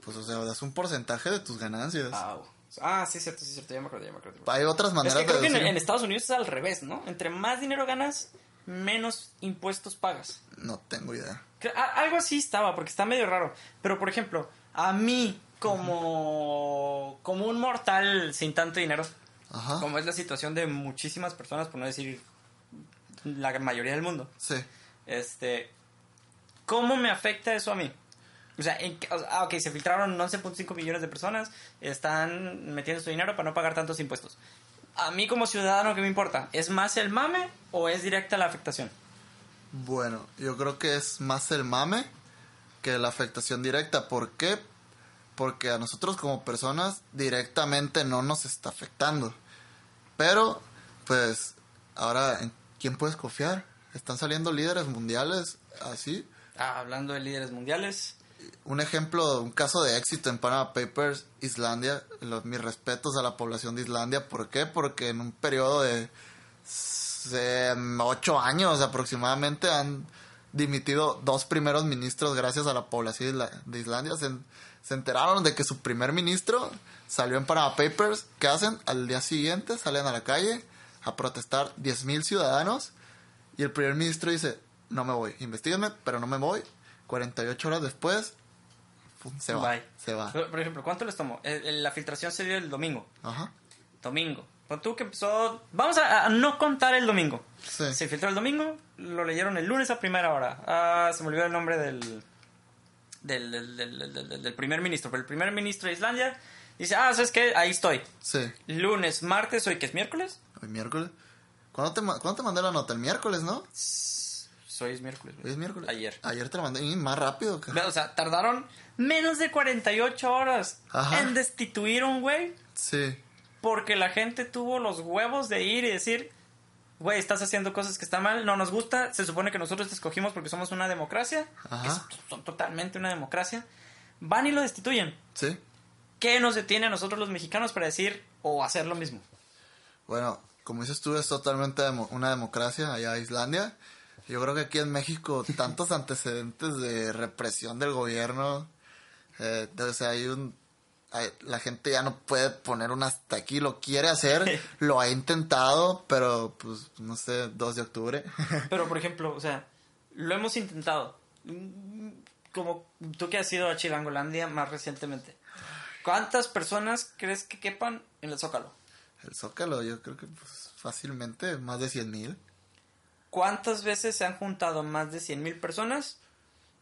Pues o sea, das un porcentaje de tus ganancias. Au. Ah, sí, es cierto, sí, es cierto, ya me acuerdo, ya me acuerdo. Hay otras Es maneras que creo de que en, Estados Unidos es al revés, ¿no? Entre más dinero ganas, menos impuestos pagas. No tengo idea. Que- a- Algo así estaba, porque está medio raro. Pero, por ejemplo, a mí, como, como un mortal sin tanto dinero, Ajá. como es la situación de muchísimas personas, por no decir la mayoría del mundo, Sí. este, ¿cómo me afecta eso a mí? O sea, en, ah, ok, se filtraron 11.5 millones de personas, están metiendo su dinero para no pagar tantos impuestos. A mí como ciudadano, ¿qué me importa? ¿Es más el mame o es directa la afectación? Bueno, yo creo que es más el mame que la afectación directa. ¿Por qué? Porque a nosotros como personas directamente no nos está afectando. Pero, pues, ahora, ¿en quién puedes confiar? Están saliendo líderes mundiales así. Ah, hablando de líderes mundiales, Un ejemplo, un caso de éxito en Panama Papers, Islandia. Los, mis respetos a la población de Islandia. ¿Por qué? Porque en un periodo de ocho años aproximadamente han dimitido dos primeros ministros gracias a la población de Islandia. Se, se enteraron de que su primer ministro salió en Panama Papers. ¿Qué hacen? Al día siguiente salen a la calle a protestar 10.000 ciudadanos y el primer ministro dice, no me voy, investiguenme, pero no me voy. 48 horas después, pum, se va. Bye. Se va. Por por ejemplo, ¿cuánto les tomó? Eh, La filtración se dio el domingo. Ajá. Domingo. Pon tú que empezó... Vamos a, a no contar el domingo. Sí. Se filtró el domingo, lo leyeron el lunes a primera hora. Ah, se me olvidó el nombre del... Del, del, del, primer ministro. Pero el primer ministro de Islandia dice, ah, ¿sabes qué? Ahí estoy. Sí. Lunes, martes, hoy que es miércoles. Hoy miércoles. ¿Cuándo te, ¿Cuándo te mandé la nota? El miércoles, ¿no? Hoy es miércoles. güey. Hoy es miércoles. Ayer. Ayer te la mandé. Y más rápido. que- Ve, O sea, tardaron menos de 48 horas Ajá. en destituir a un güey Sí. porque la gente tuvo los huevos de ir y decir, güey, estás haciendo cosas que están mal, no nos gusta, se supone que nosotros te escogimos porque somos una democracia, Ajá. que son totalmente una democracia, van y lo destituyen. Sí. ¿Qué nos detiene a nosotros los mexicanos para decir o hacer lo mismo? Bueno, como dices tú, es totalmente una democracia allá en Islandia. Yo creo que aquí en México tantos antecedentes de represión del gobierno. Eh, o sea, hay un... hay- la gente ya no puede poner un hasta aquí, lo quiere hacer, lo ha intentado, pero pues no sé, 2 de octubre. Pero, por ejemplo, o sea, lo hemos intentado. Mm, Como tú que has ido a Chilangolandia más recientemente. ¿Cuántas personas crees que quepan en el Zócalo? El Zócalo, yo creo que pues, fácilmente más de 100 mil. ¿Cuántas veces se han juntado más de 100.000 personas?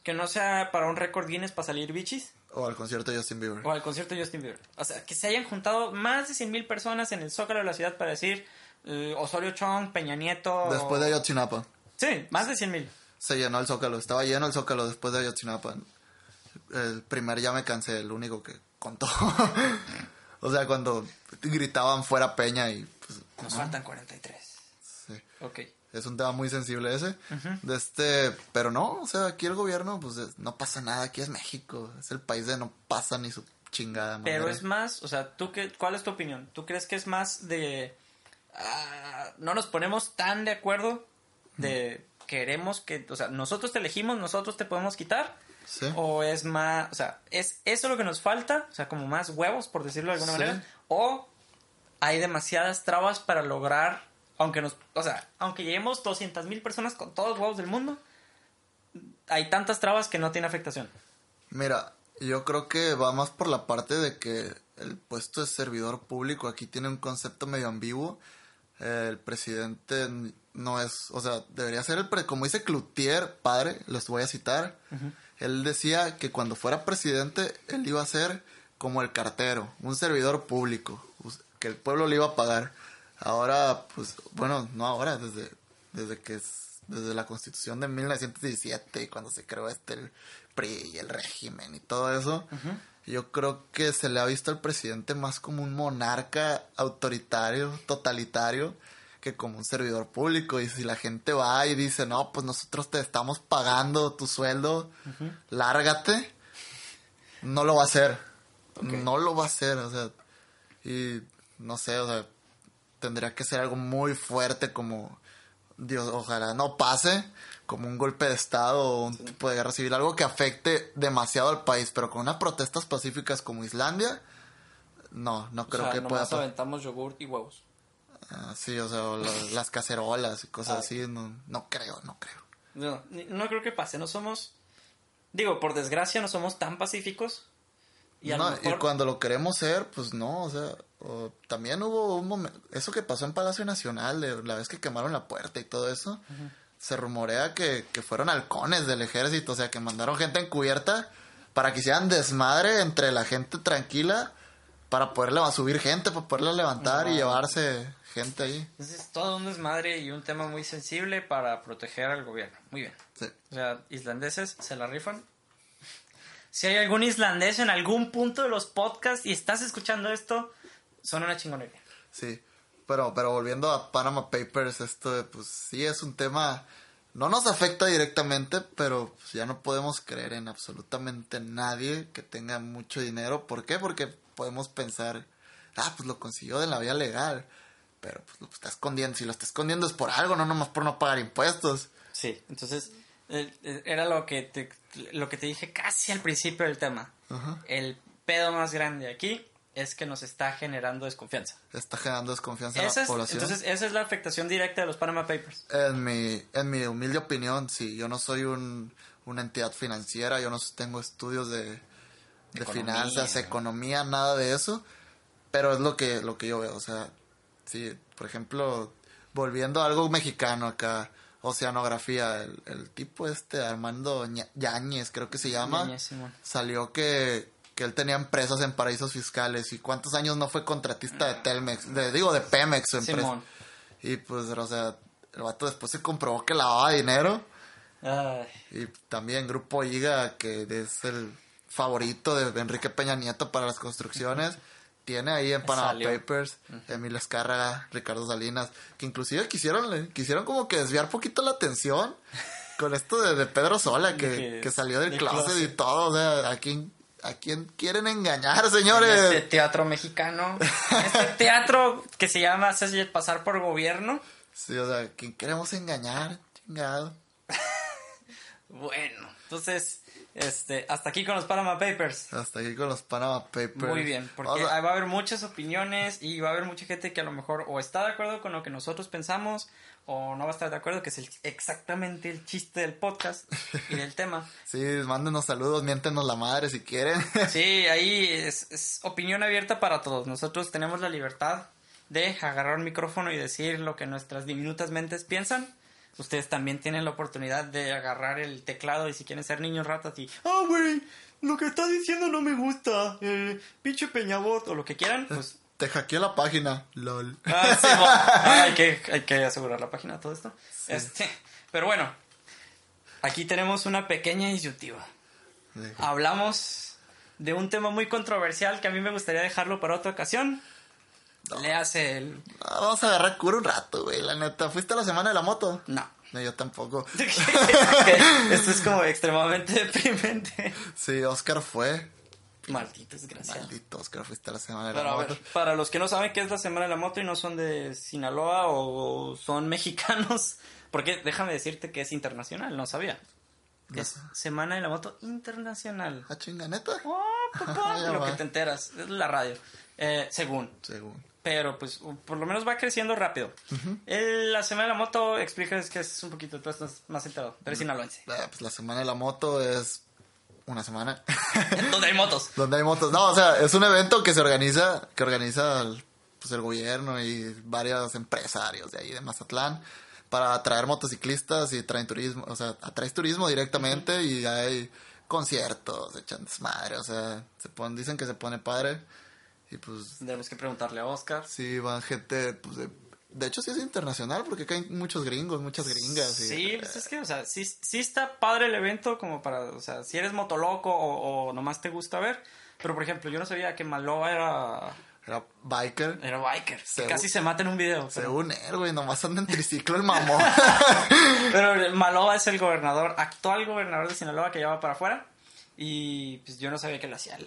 Que no sea para un récord Guinness para salir bichis. O al concierto de Justin Bieber. O al concierto de Justin Bieber. O sea, que se hayan juntado más de 100.000 personas en el Zócalo de la ciudad para decir eh, Osorio Chong, Peña Nieto. Después de Ayotzinapa. Sí, más de 100.000. Se llenó el Zócalo. Estaba lleno el Zócalo después de Ayotzinapa. El primer ya me cansé, el único que contó. o sea, cuando gritaban fuera Peña y pues... Nos ¿no? faltan 43. Sí. Ok. Es un tema muy sensible ese. De este, pero no, o sea, aquí el gobierno, pues es- no pasa nada, aquí es México, es el país de no pasa ni su chingada madre. Pero es más, o sea, ¿tú qué, ¿cuál es tu opinión? ¿Tú crees que es más de... ah, no nos ponemos tan de acuerdo de queremos que, o sea, nosotros te elegimos, nosotros te podemos quitar? Sí. ¿O es más, o sea, es eso lo que nos falta? O sea, como más huevos, por decirlo de alguna Sí. manera. ¿O hay demasiadas trabas para lograr, aunque nos, o sea, aunque lleguemos 200 mil personas con todos los huevos del mundo, hay tantas trabas que no tiene afectación? Mira, yo creo que va más por la parte de que el puesto de servidor público aquí tiene un concepto medio ambiguo. El presidente no es, o sea, debería ser el, pre- como dice Cloutier, padre, los voy a citar. Él decía que cuando fuera presidente, él iba a ser como el cartero, un servidor público, que el pueblo le iba a pagar. Ahora, pues, bueno, no ahora, desde desde que es, desde la constitución de 1917, cuando se creó este el PRI y el régimen y todo eso, yo creo que se le ha visto al presidente más como un monarca autoritario, totalitario, que como un servidor público. Y si la gente va y dice, no, pues nosotros te estamos pagando tu sueldo, lárgate, no lo va a hacer. No lo va a hacer, o sea, y no sé, o sea, tendría que ser algo muy fuerte como, Dios, ojalá no pase, como un golpe de Estado o un tipo de guerra civil, algo que afecte demasiado al país, pero con unas protestas pacíficas como Islandia, no, no creo o sea, que pueda. aventamos yogur y huevos. Ah, sí, o sea, o la- las cacerolas y cosas Ah. así, no, no creo, no creo. No creo que pase, no somos, digo, por desgracia no somos tan pacíficos. Y No, cuando lo queremos ser, pues no, o sea, o también hubo un momento, eso que pasó en Palacio Nacional, de la vez que quemaron la puerta y todo eso, se rumorea que, que fueron halcones del ejército, o sea, que mandaron gente encubierta para que hicieran desmadre entre la gente tranquila, para poderle subir gente, para poderla levantar y llevarse gente ahí. Entonces, es todo un desmadre y un tema muy sensible para proteger al gobierno. Muy bien. Sí. O sea, islandeses se la rifan. Si hay algún islandés en algún punto de los podcasts y estás escuchando esto, son una chingonería. Sí, pero, pero volviendo a Panama Papers, esto pues sí es un tema, no nos afecta directamente, pero pues, ya no podemos creer en absolutamente nadie que tenga mucho dinero. ¿Por qué? Porque podemos pensar, ah, pues lo consiguió de la vía legal, pero pues lo está escondiendo, si lo está escondiendo es por algo, no nomás por no pagar impuestos. Sí, entonces era lo que te, lo que te dije casi al principio del tema. Ajá. El pedo más grande aquí es que nos está generando desconfianza. Está generando desconfianza en la es, población. entonces, esa es la afectación directa de los Panama Papers. En mi, en mi humilde opinión, sí, yo no soy un, una entidad financiera, yo no tengo estudios de, de Economía. finanzas, economía, nada de eso, pero es lo que, lo que yo veo, o sea, sí, por ejemplo, volviendo a algo mexicano acá, oceanografía, el, el tipo este, Armando Yáñez, creo que se llama, Ñañez, salió que, que él tenía empresas en paraísos fiscales y cuántos años no fue contratista de Telmex, de, digo, de Pemex, su empresa. Simón. Y pues, o sea, el vato después se comprobó que lavaba dinero. Ay, Y también Grupo IGA, que es el favorito de Enrique Peña Nieto para las construcciones. Tiene ahí en Panama Salió. Papers, Emilio Escárraga, Ricardo Salinas, que inclusive quisieron, quisieron como que desviar poquito la atención con esto de, de Pedro Sola, que, Que- que salió del closet, y todo. O sea, ¿a quién, ¿a quién quieren engañar, este señores? teatro mexicano, este teatro que se llama Hacerse pasar por gobierno. Sí, o sea, ¿quién queremos engañar? Chingado. Bueno, entonces, este, hasta aquí con los Panama Papers. Hasta aquí con los Panama Papers. Muy bien, porque a- ahí va a haber muchas opiniones y va a haber mucha gente que a lo mejor o está de acuerdo con lo que nosotros pensamos o no va a estar de acuerdo, que es el- exactamente el chiste del podcast y del tema. Sí, mándenos saludos, miéntenos la madre si quieren. Sí, ahí es, es opinión abierta para todos. Nosotros tenemos la libertad de agarrar un micrófono y decir lo que nuestras diminutas mentes piensan. Ustedes también tienen la oportunidad de agarrar el teclado y si quieren ser niños ratas y, ah, güey, lo que estás diciendo no me gusta, eh, pinche peñabot o lo que quieran, pues Te hackeé la página, lol. Ah, sí, bueno. Ah, hay, que, hay que asegurar la página, todo esto. Este, pero bueno, aquí tenemos una pequeña disyuntiva. Hablamos de un tema muy controversial que a mí me gustaría dejarlo para otra ocasión. Le hace el... Ah, vamos a agarrar cura un rato, güey, la neta. ¿Fuiste a la semana de la moto? No. No, yo tampoco. Esto es como extremadamente deprimente. Sí, Oscar fue. Maldito desgraciado. Maldito Oscar, fuiste a la semana de Pero la a moto. ver, para los que no saben qué es la Semana de la Moto y no son de Sinaloa o son mexicanos, porque déjame decirte que es internacional, no sabía. No Es sé. Semana de la Moto Internacional. Ah, chinga, neta. Oh, papá, lo que te enteras, es la radio. Eh, según. Según. Pero pues por lo menos va creciendo rápido. El- la Semana de la Moto, explicas que es un poquito, tú estás más enterado. Tú eres sinaloense. Ah, pues la semana de la moto es una semana. Donde hay motos. donde hay motos. No, o sea, es un evento que se organiza, que organiza el, pues, el gobierno y varios empresarios de ahí de Mazatlán para atraer motociclistas y traen turismo, o sea, atraes turismo directamente y hay conciertos, echan desmadre, o sea, se ponen, dicen que se pone padre y pues Tenemos que preguntarle a Oscar. sí van gente pues, de de hecho sí es internacional porque hay muchos gringos, muchas gringas. y- Sí, pues es que, o sea, sí, sí está padre el evento como para, o sea, si eres motoloco o, o nomás te gusta ver. Pero, por ejemplo, yo no sabía que Maloa era, Era biker. era biker. Según- casi se mata en un video. Pero, Según él, güey, nomás anda en triciclo el mamón. pero Maloa es el gobernador, actual gobernador de Sinaloa que ya va para afuera. Y pues yo no sabía que lo hacía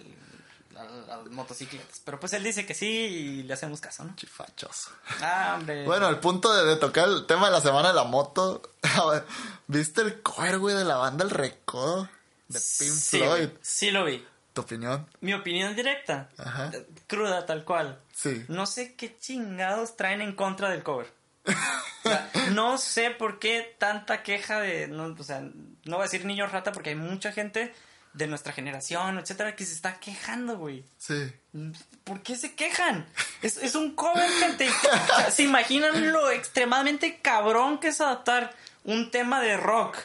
al- al- motocicletas. Pero pues él dice que sí y le hacemos caso, ¿no? Chifachos. Ah, hombre. Bueno, el punto de, de tocar el tema de la semana de la moto. a ver, ¿Viste el cover, güey, de la banda El Recodo? De Pink sí, Floyd. Sí lo vi. ¿Tu opinión? Mi opinión directa. Ajá. eh, Cruda, tal cual. Sí. No sé qué chingados traen en contra del cover. O sea, no sé por qué tanta queja de. No, o sea, no voy a decir niño rata porque hay mucha gente de nuestra generación, etcétera, que se está quejando, güey. Sí. ¿Por qué se quejan? Es, es un cover, gente. O sea, ¿Se imaginan lo extremadamente cabrón que es adaptar un tema de rock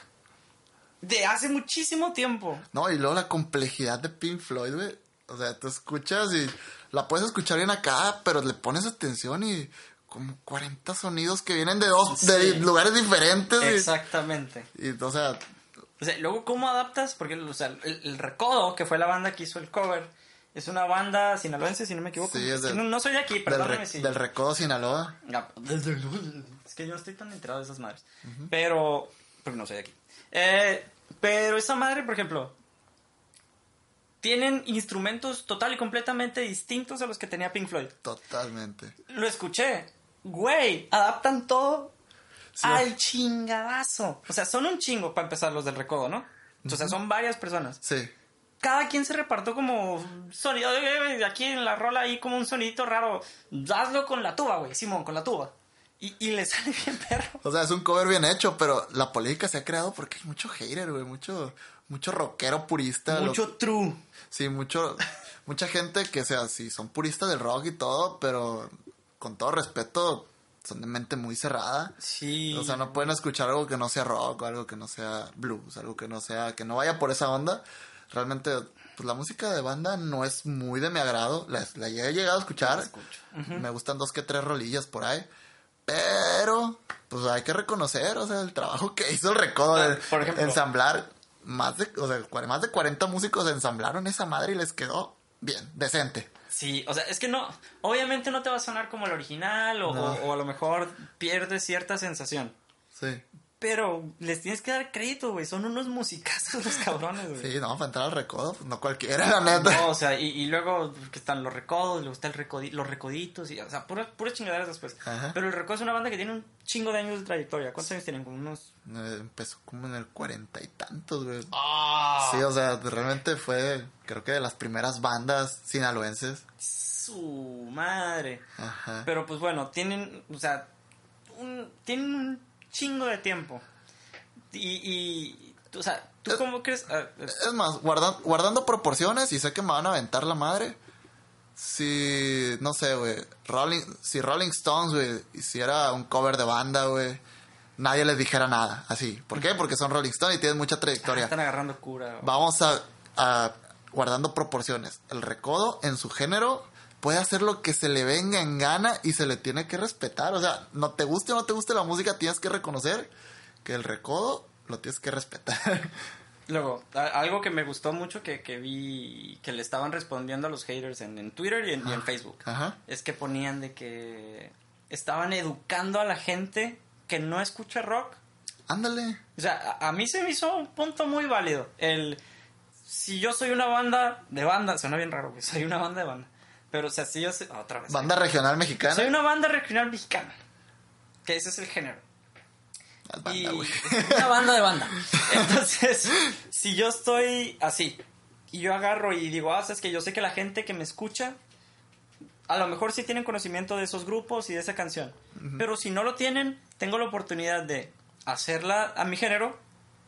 de hace muchísimo tiempo? No, y luego la complejidad de Pink Floyd, güey. O sea, tú escuchas y la puedes escuchar bien acá, pero le pones atención y como 40 sonidos que vienen de dos, de lugares diferentes. y- Exactamente. Y, o sea, O sea, luego, ¿cómo adaptas? Porque, o sea, el, el Recodo, que fue la banda que hizo el cover, es una banda sinaloense, si no me equivoco. Sí, es del- no, no soy de aquí, del, perdóname re- si... del Recodo Sinaloa. Ah, Es que yo no estoy tan enterado de esas madres. Pero... Porque no soy de aquí. Eh, pero esa madre, por ejemplo... Tienen instrumentos total y completamente distintos a los que tenía Pink Floyd. Totalmente. Lo escuché. Güey, adaptan todo Sí. al chingadazo. O sea, son un chingo para empezar los del recodo, ¿no? O sea, son varias personas. Sí. Cada quien se repartió como sonido. eh, eh, Aquí en la rola hay como un sonidito raro. Hazlo con la tuba, güey. Simón, con la tuba. Y, y le sale bien perro. O sea, es un cover bien hecho, pero la polémica se ha creado porque hay mucho hater, güey. Mucho, mucho rockero purista. lo- Mucho true. Sí, mucho, mucha gente que, o sea, sí, son puristas del rock y todo, pero con todo respeto, son de mente muy cerrada. Sí. O sea, no pueden escuchar algo que no sea rock, o algo que no sea blues, algo que no sea, que no vaya por esa onda. Realmente, pues la música de banda no es muy de mi agrado. La, la he llegado a escuchar. escucho. Me gustan dos que tres rolillas por ahí. Pero, pues hay que reconocer, o sea, el trabajo que hizo el recodo Ah, de por ejemplo. ensamblar más de, o sea, más de 40 músicos ensamblaron esa madre y les quedó bien, decente. Sí, o sea, es que no. Obviamente no te va a sonar como el original o, No. o- o a lo mejor pierdes cierta sensación. Sí. Pero les tienes que dar crédito, güey. Son unos musicazos los cabrones, güey. Sí, no, para entrar al recodo, pues no cualquiera, la neta. No, o sea, y, y luego que están los recodos, luego está el recodi- los recoditos, y, o sea, puras, puras chingaderas después. Ajá. Pero el recodo es una banda que tiene un chingo de años de trayectoria. ¿Cuántos años tienen? Como unos... Eh, Empezó como en el cuarenta y tantos, güey. ¡Ah! Sí, o sea, realmente fue, creo que de las primeras bandas sinaloenses. Su madre. Ajá. Pero pues bueno, tienen, o sea, un, tienen un chingo de tiempo. Y, y o sea, ¿tú Es- cómo crees? Ah, Es más, guarda- guardando proporciones, y sé que me van a aventar la madre. Si, no sé, güey, Rolling, si Rolling Stones, güey, hiciera un cover de banda, güey, nadie les dijera nada, así. ¿Por qué? Porque son Rolling Stones y tienen mucha trayectoria. están agarrando cura. Vamos a, a- guardando proporciones. El recodo en su género puede hacer lo que se le venga en gana y se le tiene que respetar. O sea, no te guste o no te guste la música, tienes que reconocer que el recodo lo tienes que respetar. Luego, algo que me gustó mucho que, que vi que le estaban respondiendo a los haters en, en Twitter y en, y en Facebook. Ajá. Es que ponían de que estaban educando a la gente que no escucha rock. Ándale. O sea, a, a mí se me hizo un punto muy válido. El, si yo soy una banda de banda, suena bien raro, que soy una banda de banda. Pero, o sea, si yo soy, otra vez. Banda regional mexicana. Soy una banda regional mexicana. Que ese es el género. Banda, Y una banda de banda. Entonces, si yo estoy así y yo agarro y digo, ah, es que yo sé que la gente que me escucha, a lo mejor sí tienen conocimiento de esos grupos y de esa canción. Pero si no lo tienen, tengo la oportunidad de hacerla a mi género,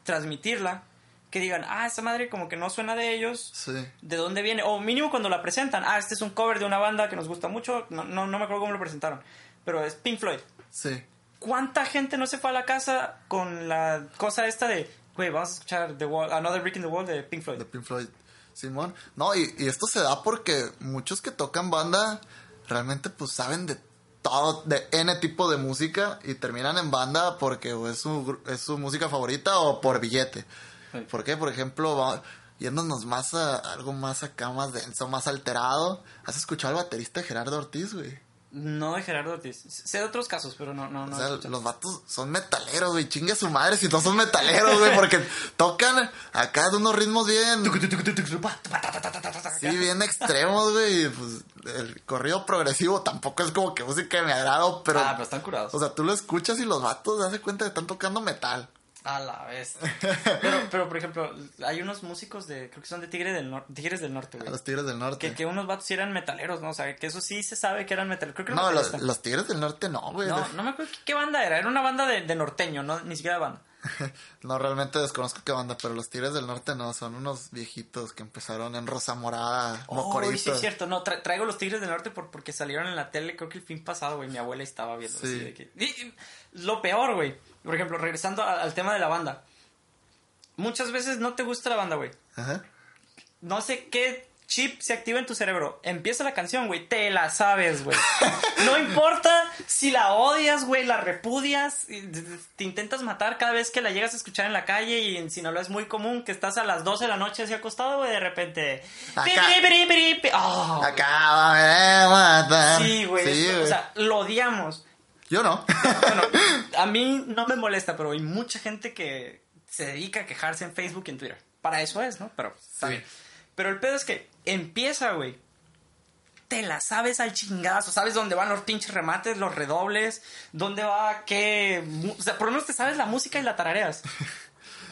transmitirla, que digan, ah, esa madre como que no suena de ellos. Sí. ¿De dónde viene? O mínimo cuando la presentan. Ah, este es un cover de una banda que nos gusta mucho. No, no, no me acuerdo cómo lo presentaron. Pero es Pink Floyd. Sí. ¿Cuánta gente no se fue a la casa con la cosa esta de, güey, vamos a escuchar The Wall, Another Brick in the Wall de Pink Floyd? De Pink Floyd. Simón. No, y, y esto se da porque muchos que tocan banda realmente pues saben de todo, de N tipo de música y terminan en banda porque es su, es su música favorita o por billete. Sí. ¿Por qué? Por ejemplo, yéndonos más a algo más acá, más denso, más alterado. ¿Has escuchado al baterista de Gerardo Ortiz, güey? No de Gerardo Ortiz. Sé de otros casos, pero no, no, no. O sea, los vatos son metaleros, güey. Chingue su madre si no son metaleros, güey. Porque tocan acá de unos ritmos bien... Sí, bien extremos, güey. Pues el corrido progresivo tampoco es como que música de mi agrado, pero... ah, pero están curados. O sea, tú lo escuchas y los vatos se hacen cuenta de que están tocando metal. A la vez. Pero, pero, por ejemplo, hay unos músicos de, creo que son de Tigre del Nor- Tigres del Norte, güey. los Tigres del Norte. Que, que unos vatos sí eran metaleros, ¿no? O sea, que eso sí se sabe que eran metaleros. Creo que No, los, Tigres del Norte no, güey. No, no me acuerdo qué, qué banda era. Era una banda de, de norteño, no, ni siquiera de banda. No, realmente desconozco qué banda, pero los Tigres del Norte no, son unos viejitos que empezaron en Rosa Morada, Oh, Mocorito. sí, es cierto. No, tra- traigo los Tigres del Norte por, porque salieron en la tele, creo que el fin pasado, güey. Mi abuela estaba viendo. Sí. así de que- y- y lo peor, güey. Por ejemplo, regresando a- al tema de la banda. Muchas veces no te gusta la banda, güey. Ajá. no sé qué chip se activa en tu cerebro. Empieza la canción, güey, te la sabes, güey. No importa si la odias, güey, la repudias, te intentas matar cada vez que la llegas a escuchar en la calle y en Sinaloa es muy común que estás a las 12 de la noche así acostado, güey, de repente... Acá. Oh, Acábame de matar. Sí, güey. Sí, eso- güey. o sea, lo odiamos. Yo no. Bueno, a mí no me molesta, pero hay mucha gente que se dedica a quejarse en Facebook y en Twitter. Para eso es, ¿no? Pero está Sí. bien. Pero el pedo es que empieza, güey. Te la sabes al chingazo. Sabes dónde van los pinches remates, los redobles, dónde va qué. O sea, por lo menos te sabes la música y la tarareas.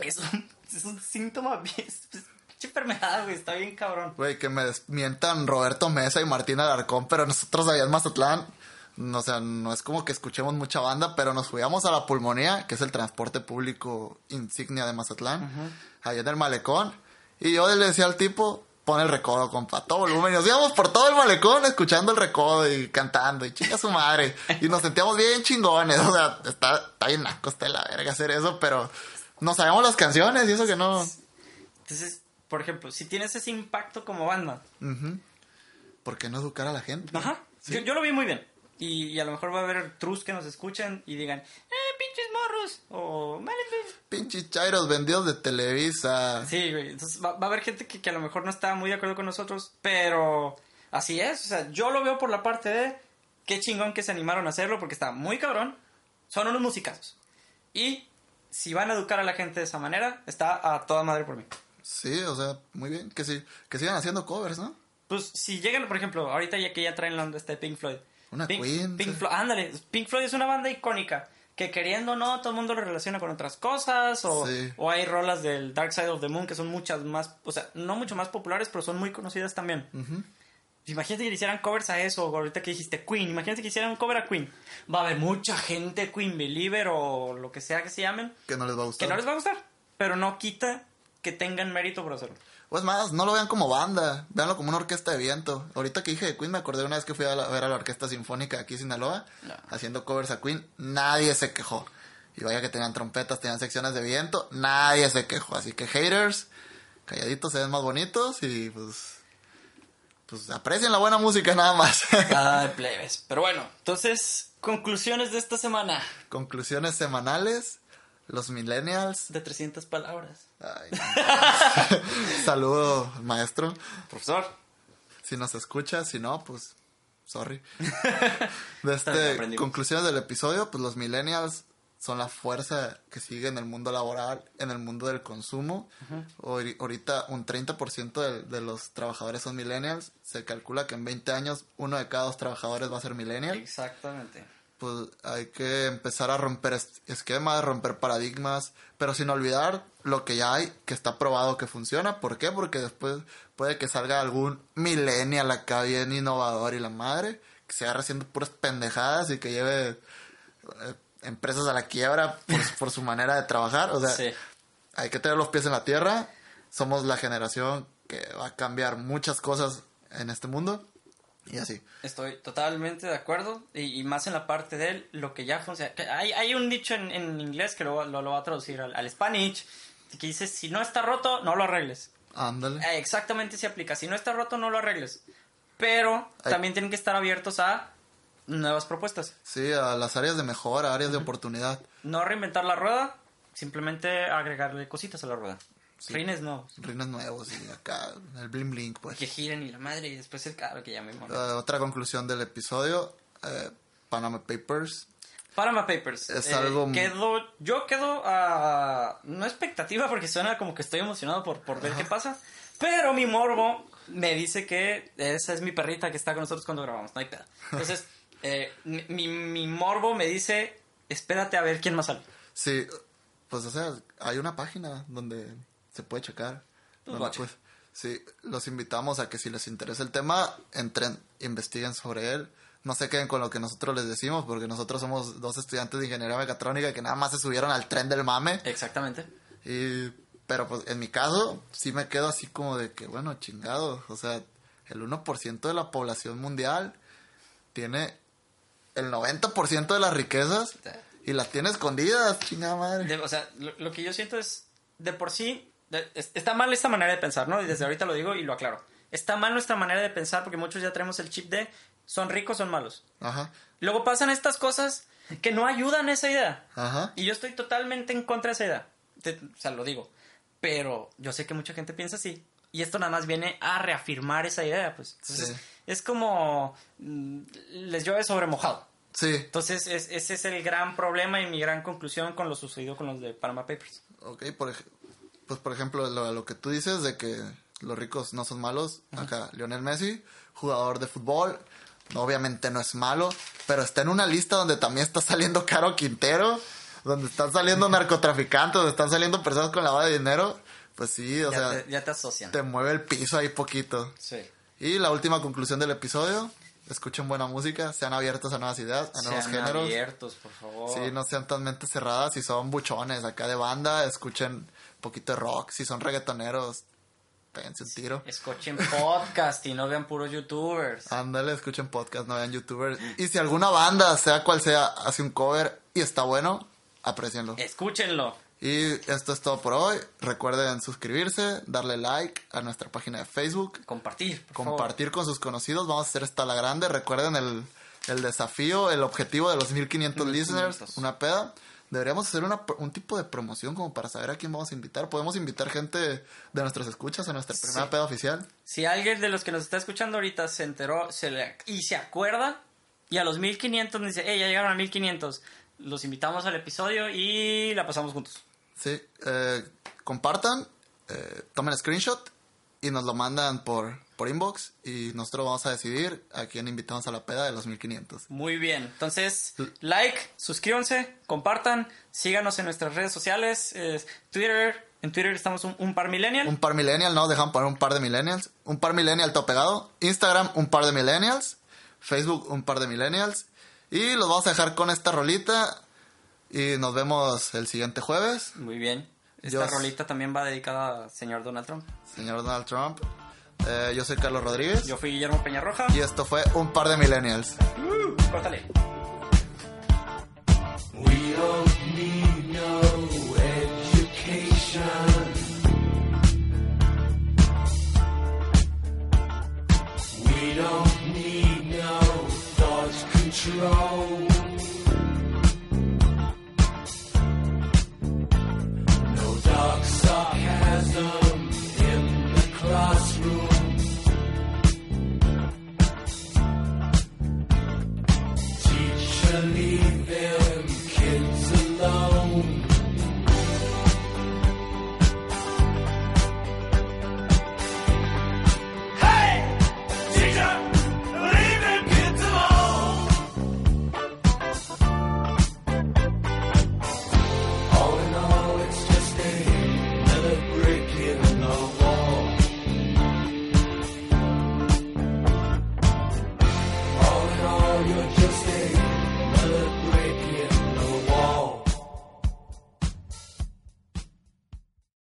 Es un, es un síntoma bien. Pinche enfermedad, güey. Está bien cabrón. Güey, que me desmientan Roberto Mesa y Martín Alarcón, pero nosotros allá en Mazatlán, o sea, no es como que escuchemos mucha banda, pero nos fuíamos a la pulmonía, que es el transporte público insignia de Mazatlán, allá en el malecón, y yo le decía al tipo, pon el recodo, compa, todo volumen, y nos íbamos por todo el malecón escuchando el recodo y cantando, y chinga su madre, y nos sentíamos bien chingones, o sea, está, está bien naco, está de la verga hacer eso, pero nos sabemos las canciones y eso que no... Entonces, por ejemplo, si tienes ese impacto como banda. ¿Por qué no educar a la gente? Ajá. Sí. Yo, yo lo vi muy bien. Y, y a lo mejor va a haber trus que nos escuchen y digan, eh, pinches morros. O, vale, pues". Pinches chairos vendidos de Televisa. Sí, güey. Entonces va, va a haber gente que, que a lo mejor no está muy de acuerdo con nosotros, pero así es. O sea, yo lo veo por la parte de qué chingón que se animaron a hacerlo porque está muy cabrón. Son unos musicazos. Y si van a educar a la gente de esa manera, está a toda madre por mí. Sí, o sea, muy bien. Que sí, que sigan haciendo covers, ¿no? Pues si llegan, por ejemplo, ahorita ya que ya traen la onda esta de Pink Floyd. Una Pink, Queen, Pink. Floyd, ándale, Pink Floyd es una banda icónica que queriendo o no, todo el mundo lo relaciona con otras cosas o, Sí. o hay rolas del Dark Side of the Moon que son muchas más, o sea, no mucho más populares, pero son muy conocidas también. Ujú. Imagínate que le hicieran covers a eso, o ahorita que dijiste Queen, imagínate que hicieran un cover a Queen. Va a haber mucha gente Queen Believer o lo que sea que se llamen, Que no les va a que gustar. no les va a gustar, pero no quita que tengan mérito por hacerlo. O es más, no lo vean como banda. Véanlo como una orquesta de viento. Ahorita que dije de Queen, me acordé una vez que fui a, la- a ver a la Orquesta Sinfónica aquí en Sinaloa, No. haciendo covers a Queen. Nadie se quejó. Y vaya que tenían trompetas, tenían secciones de viento. Nadie se quejó. Así que haters, calladitos se ven más bonitos y pues. Pues aprecien la buena música nada más. Ay, plebes. Pero bueno, entonces, conclusiones de esta semana. Conclusiones semanales. Los millennials. De 300 palabras. Ay. Saludo, maestro. Profesor. Si nos escucha, si no, pues, sorry. De este, conclusiones del episodio, pues los millennials son la fuerza que sigue en el mundo laboral, en el mundo del consumo. Ahori- Ahorita un 30% de, de los trabajadores son millennials. Se calcula que en 20 años uno de cada dos trabajadores va a ser millennial. Exactamente. Pues hay que empezar a romper es- esquemas, romper paradigmas, pero sin olvidar lo que ya hay, que está probado que funciona. ¿Por qué? Porque después puede que salga algún millennial acá bien innovador y la madre, que se agarre haciendo puras pendejadas y que lleve eh, empresas a la quiebra por, por su manera de trabajar. O sea, Sí. hay que tener los pies en la tierra. Somos la generación que va a cambiar muchas cosas en este mundo. Y así. Estoy totalmente de acuerdo. Y, y más en la parte de él, lo que ya funciona. que Hay, hay un dicho en, en inglés que lo, lo, lo va a traducir al, al Spanish. Que dice: Si no está roto, no lo arregles. Ándale. Eh, exactamente se aplica. Si no está roto, no lo arregles. Pero Ay. también tienen que estar abiertos a nuevas propuestas. Sí, a las áreas de mejora, áreas de oportunidad. No reinventar la rueda, simplemente agregarle cositas a la rueda. Rines no. Rines nuevos y acá, el bling bling, pues. Que giren y la madre y después el carro que ya me. Uh, otra conclusión del episodio, eh, Panama Papers. Panama Papers. Es Eh, algo- Quedo, yo quedo a... No expectativa porque suena como que estoy emocionado por, por ver qué pasa. Pero mi morbo me dice que esa es mi perrita que está con nosotros cuando grabamos. No hay pedo. Entonces, eh, mi- mi morbo me dice, espérate a ver quién más sale. Sí, pues o sea, hay una página donde se puede checar. Pues guacha. pues, sí, los invitamos a que si les interesa el tema, entren, investiguen sobre él. No se queden con lo que nosotros les decimos, porque nosotros somos dos estudiantes de ingeniería mecatrónica que nada más se subieron al tren del mame. Exactamente. Y, pero pues en mi caso, sí me quedo así como de que, bueno, chingado. O sea, el 1% de la población mundial tiene el 90% de las riquezas y las tiene escondidas, chingada madre. De- o sea, lo, lo que yo siento es, de por sí, está mal esta manera de pensar, ¿no? Y desde ahorita lo digo y lo aclaro. Está mal nuestra manera de pensar porque muchos ya tenemos el chip de son ricos, son malos. Ajá, Luego pasan estas cosas que no ayudan a esa idea. ajá. Y yo estoy totalmente en contra de esa idea. Te- o sea, lo digo. Pero yo sé que mucha gente piensa así. Y esto nada más viene a reafirmar esa idea, pues. Entonces, Sí. es como mm, les llueve sobre mojado. Sí, Entonces, es- ese es el gran problema y mi gran conclusión con lo sucedido con los de Panama Papers. ok, por ej- pues por ejemplo, lo, lo que tú dices de que los ricos no son malos, acá Lionel Messi, jugador de fútbol, obviamente no es malo, pero está en una lista donde también está saliendo Caro Quintero, donde están saliendo narcotraficantes, donde están saliendo personas con lavado de dinero, pues sí, o ya, sea, te, ya te asocian. te mueve el piso ahí poquito. Sí. Y la última conclusión del episodio, escuchen buena música, sean abiertos a nuevas ideas, a nuevos Sean géneros. abiertos, por favor. Sí, no sean tan mentes cerradas. Si son buchones acá de banda, escuchen un poquito de rock. Si son reggaetoneros, péguense un tiro. Escuchen podcast y no vean puros youtubers. Ándale, escuchen podcast, no vean youtubers. Y si alguna banda, sea cual sea, hace un cover y está bueno, aprecienlo. Escúchenlo. Y esto es todo por hoy. Recuerden suscribirse, darle like a nuestra página de Facebook, Compartir, por favor. compartir con sus conocidos. Vamos a hacer esta la grande. Recuerden el, el desafío, el objetivo de los 1500 listeners, 1500. una peda. Deberíamos hacer una, un tipo de promoción como para saber a quién vamos a invitar. Podemos invitar gente de nuestras escuchas a nuestra primera peda oficial. Si alguien de los que nos está escuchando ahorita se enteró se le- y se acuerda, y a los 1500 nos dice, hey, ya llegaron a 1500, los invitamos al episodio y la pasamos juntos. Sí, eh, compartan, eh, tomen screenshot y nos lo mandan por, por inbox. Y nosotros vamos a decidir a quién invitamos a la peda de los 1500. Muy bien, entonces, like, suscríbanse, compartan, síganos en nuestras redes sociales, eh, Twitter, en Twitter estamos un, un par millennial. Un par millennial, no, dejan poner un par de millennials. Un par millennial todo pegado. Instagram, un par de millennials. Facebook, un par de millennials. Y los vamos a dejar con esta rolita. Y nos vemos el siguiente jueves. Muy bien. Esta rolita también va dedicada a señor Donald Trump. Señor Donald Trump. Eh, yo soy Carlos Rodríguez. Yo fui Guillermo Peñarroja. Y esto fue Un Par de Millennials. Uh, córtale. We don't need no education. We don't need no thought control.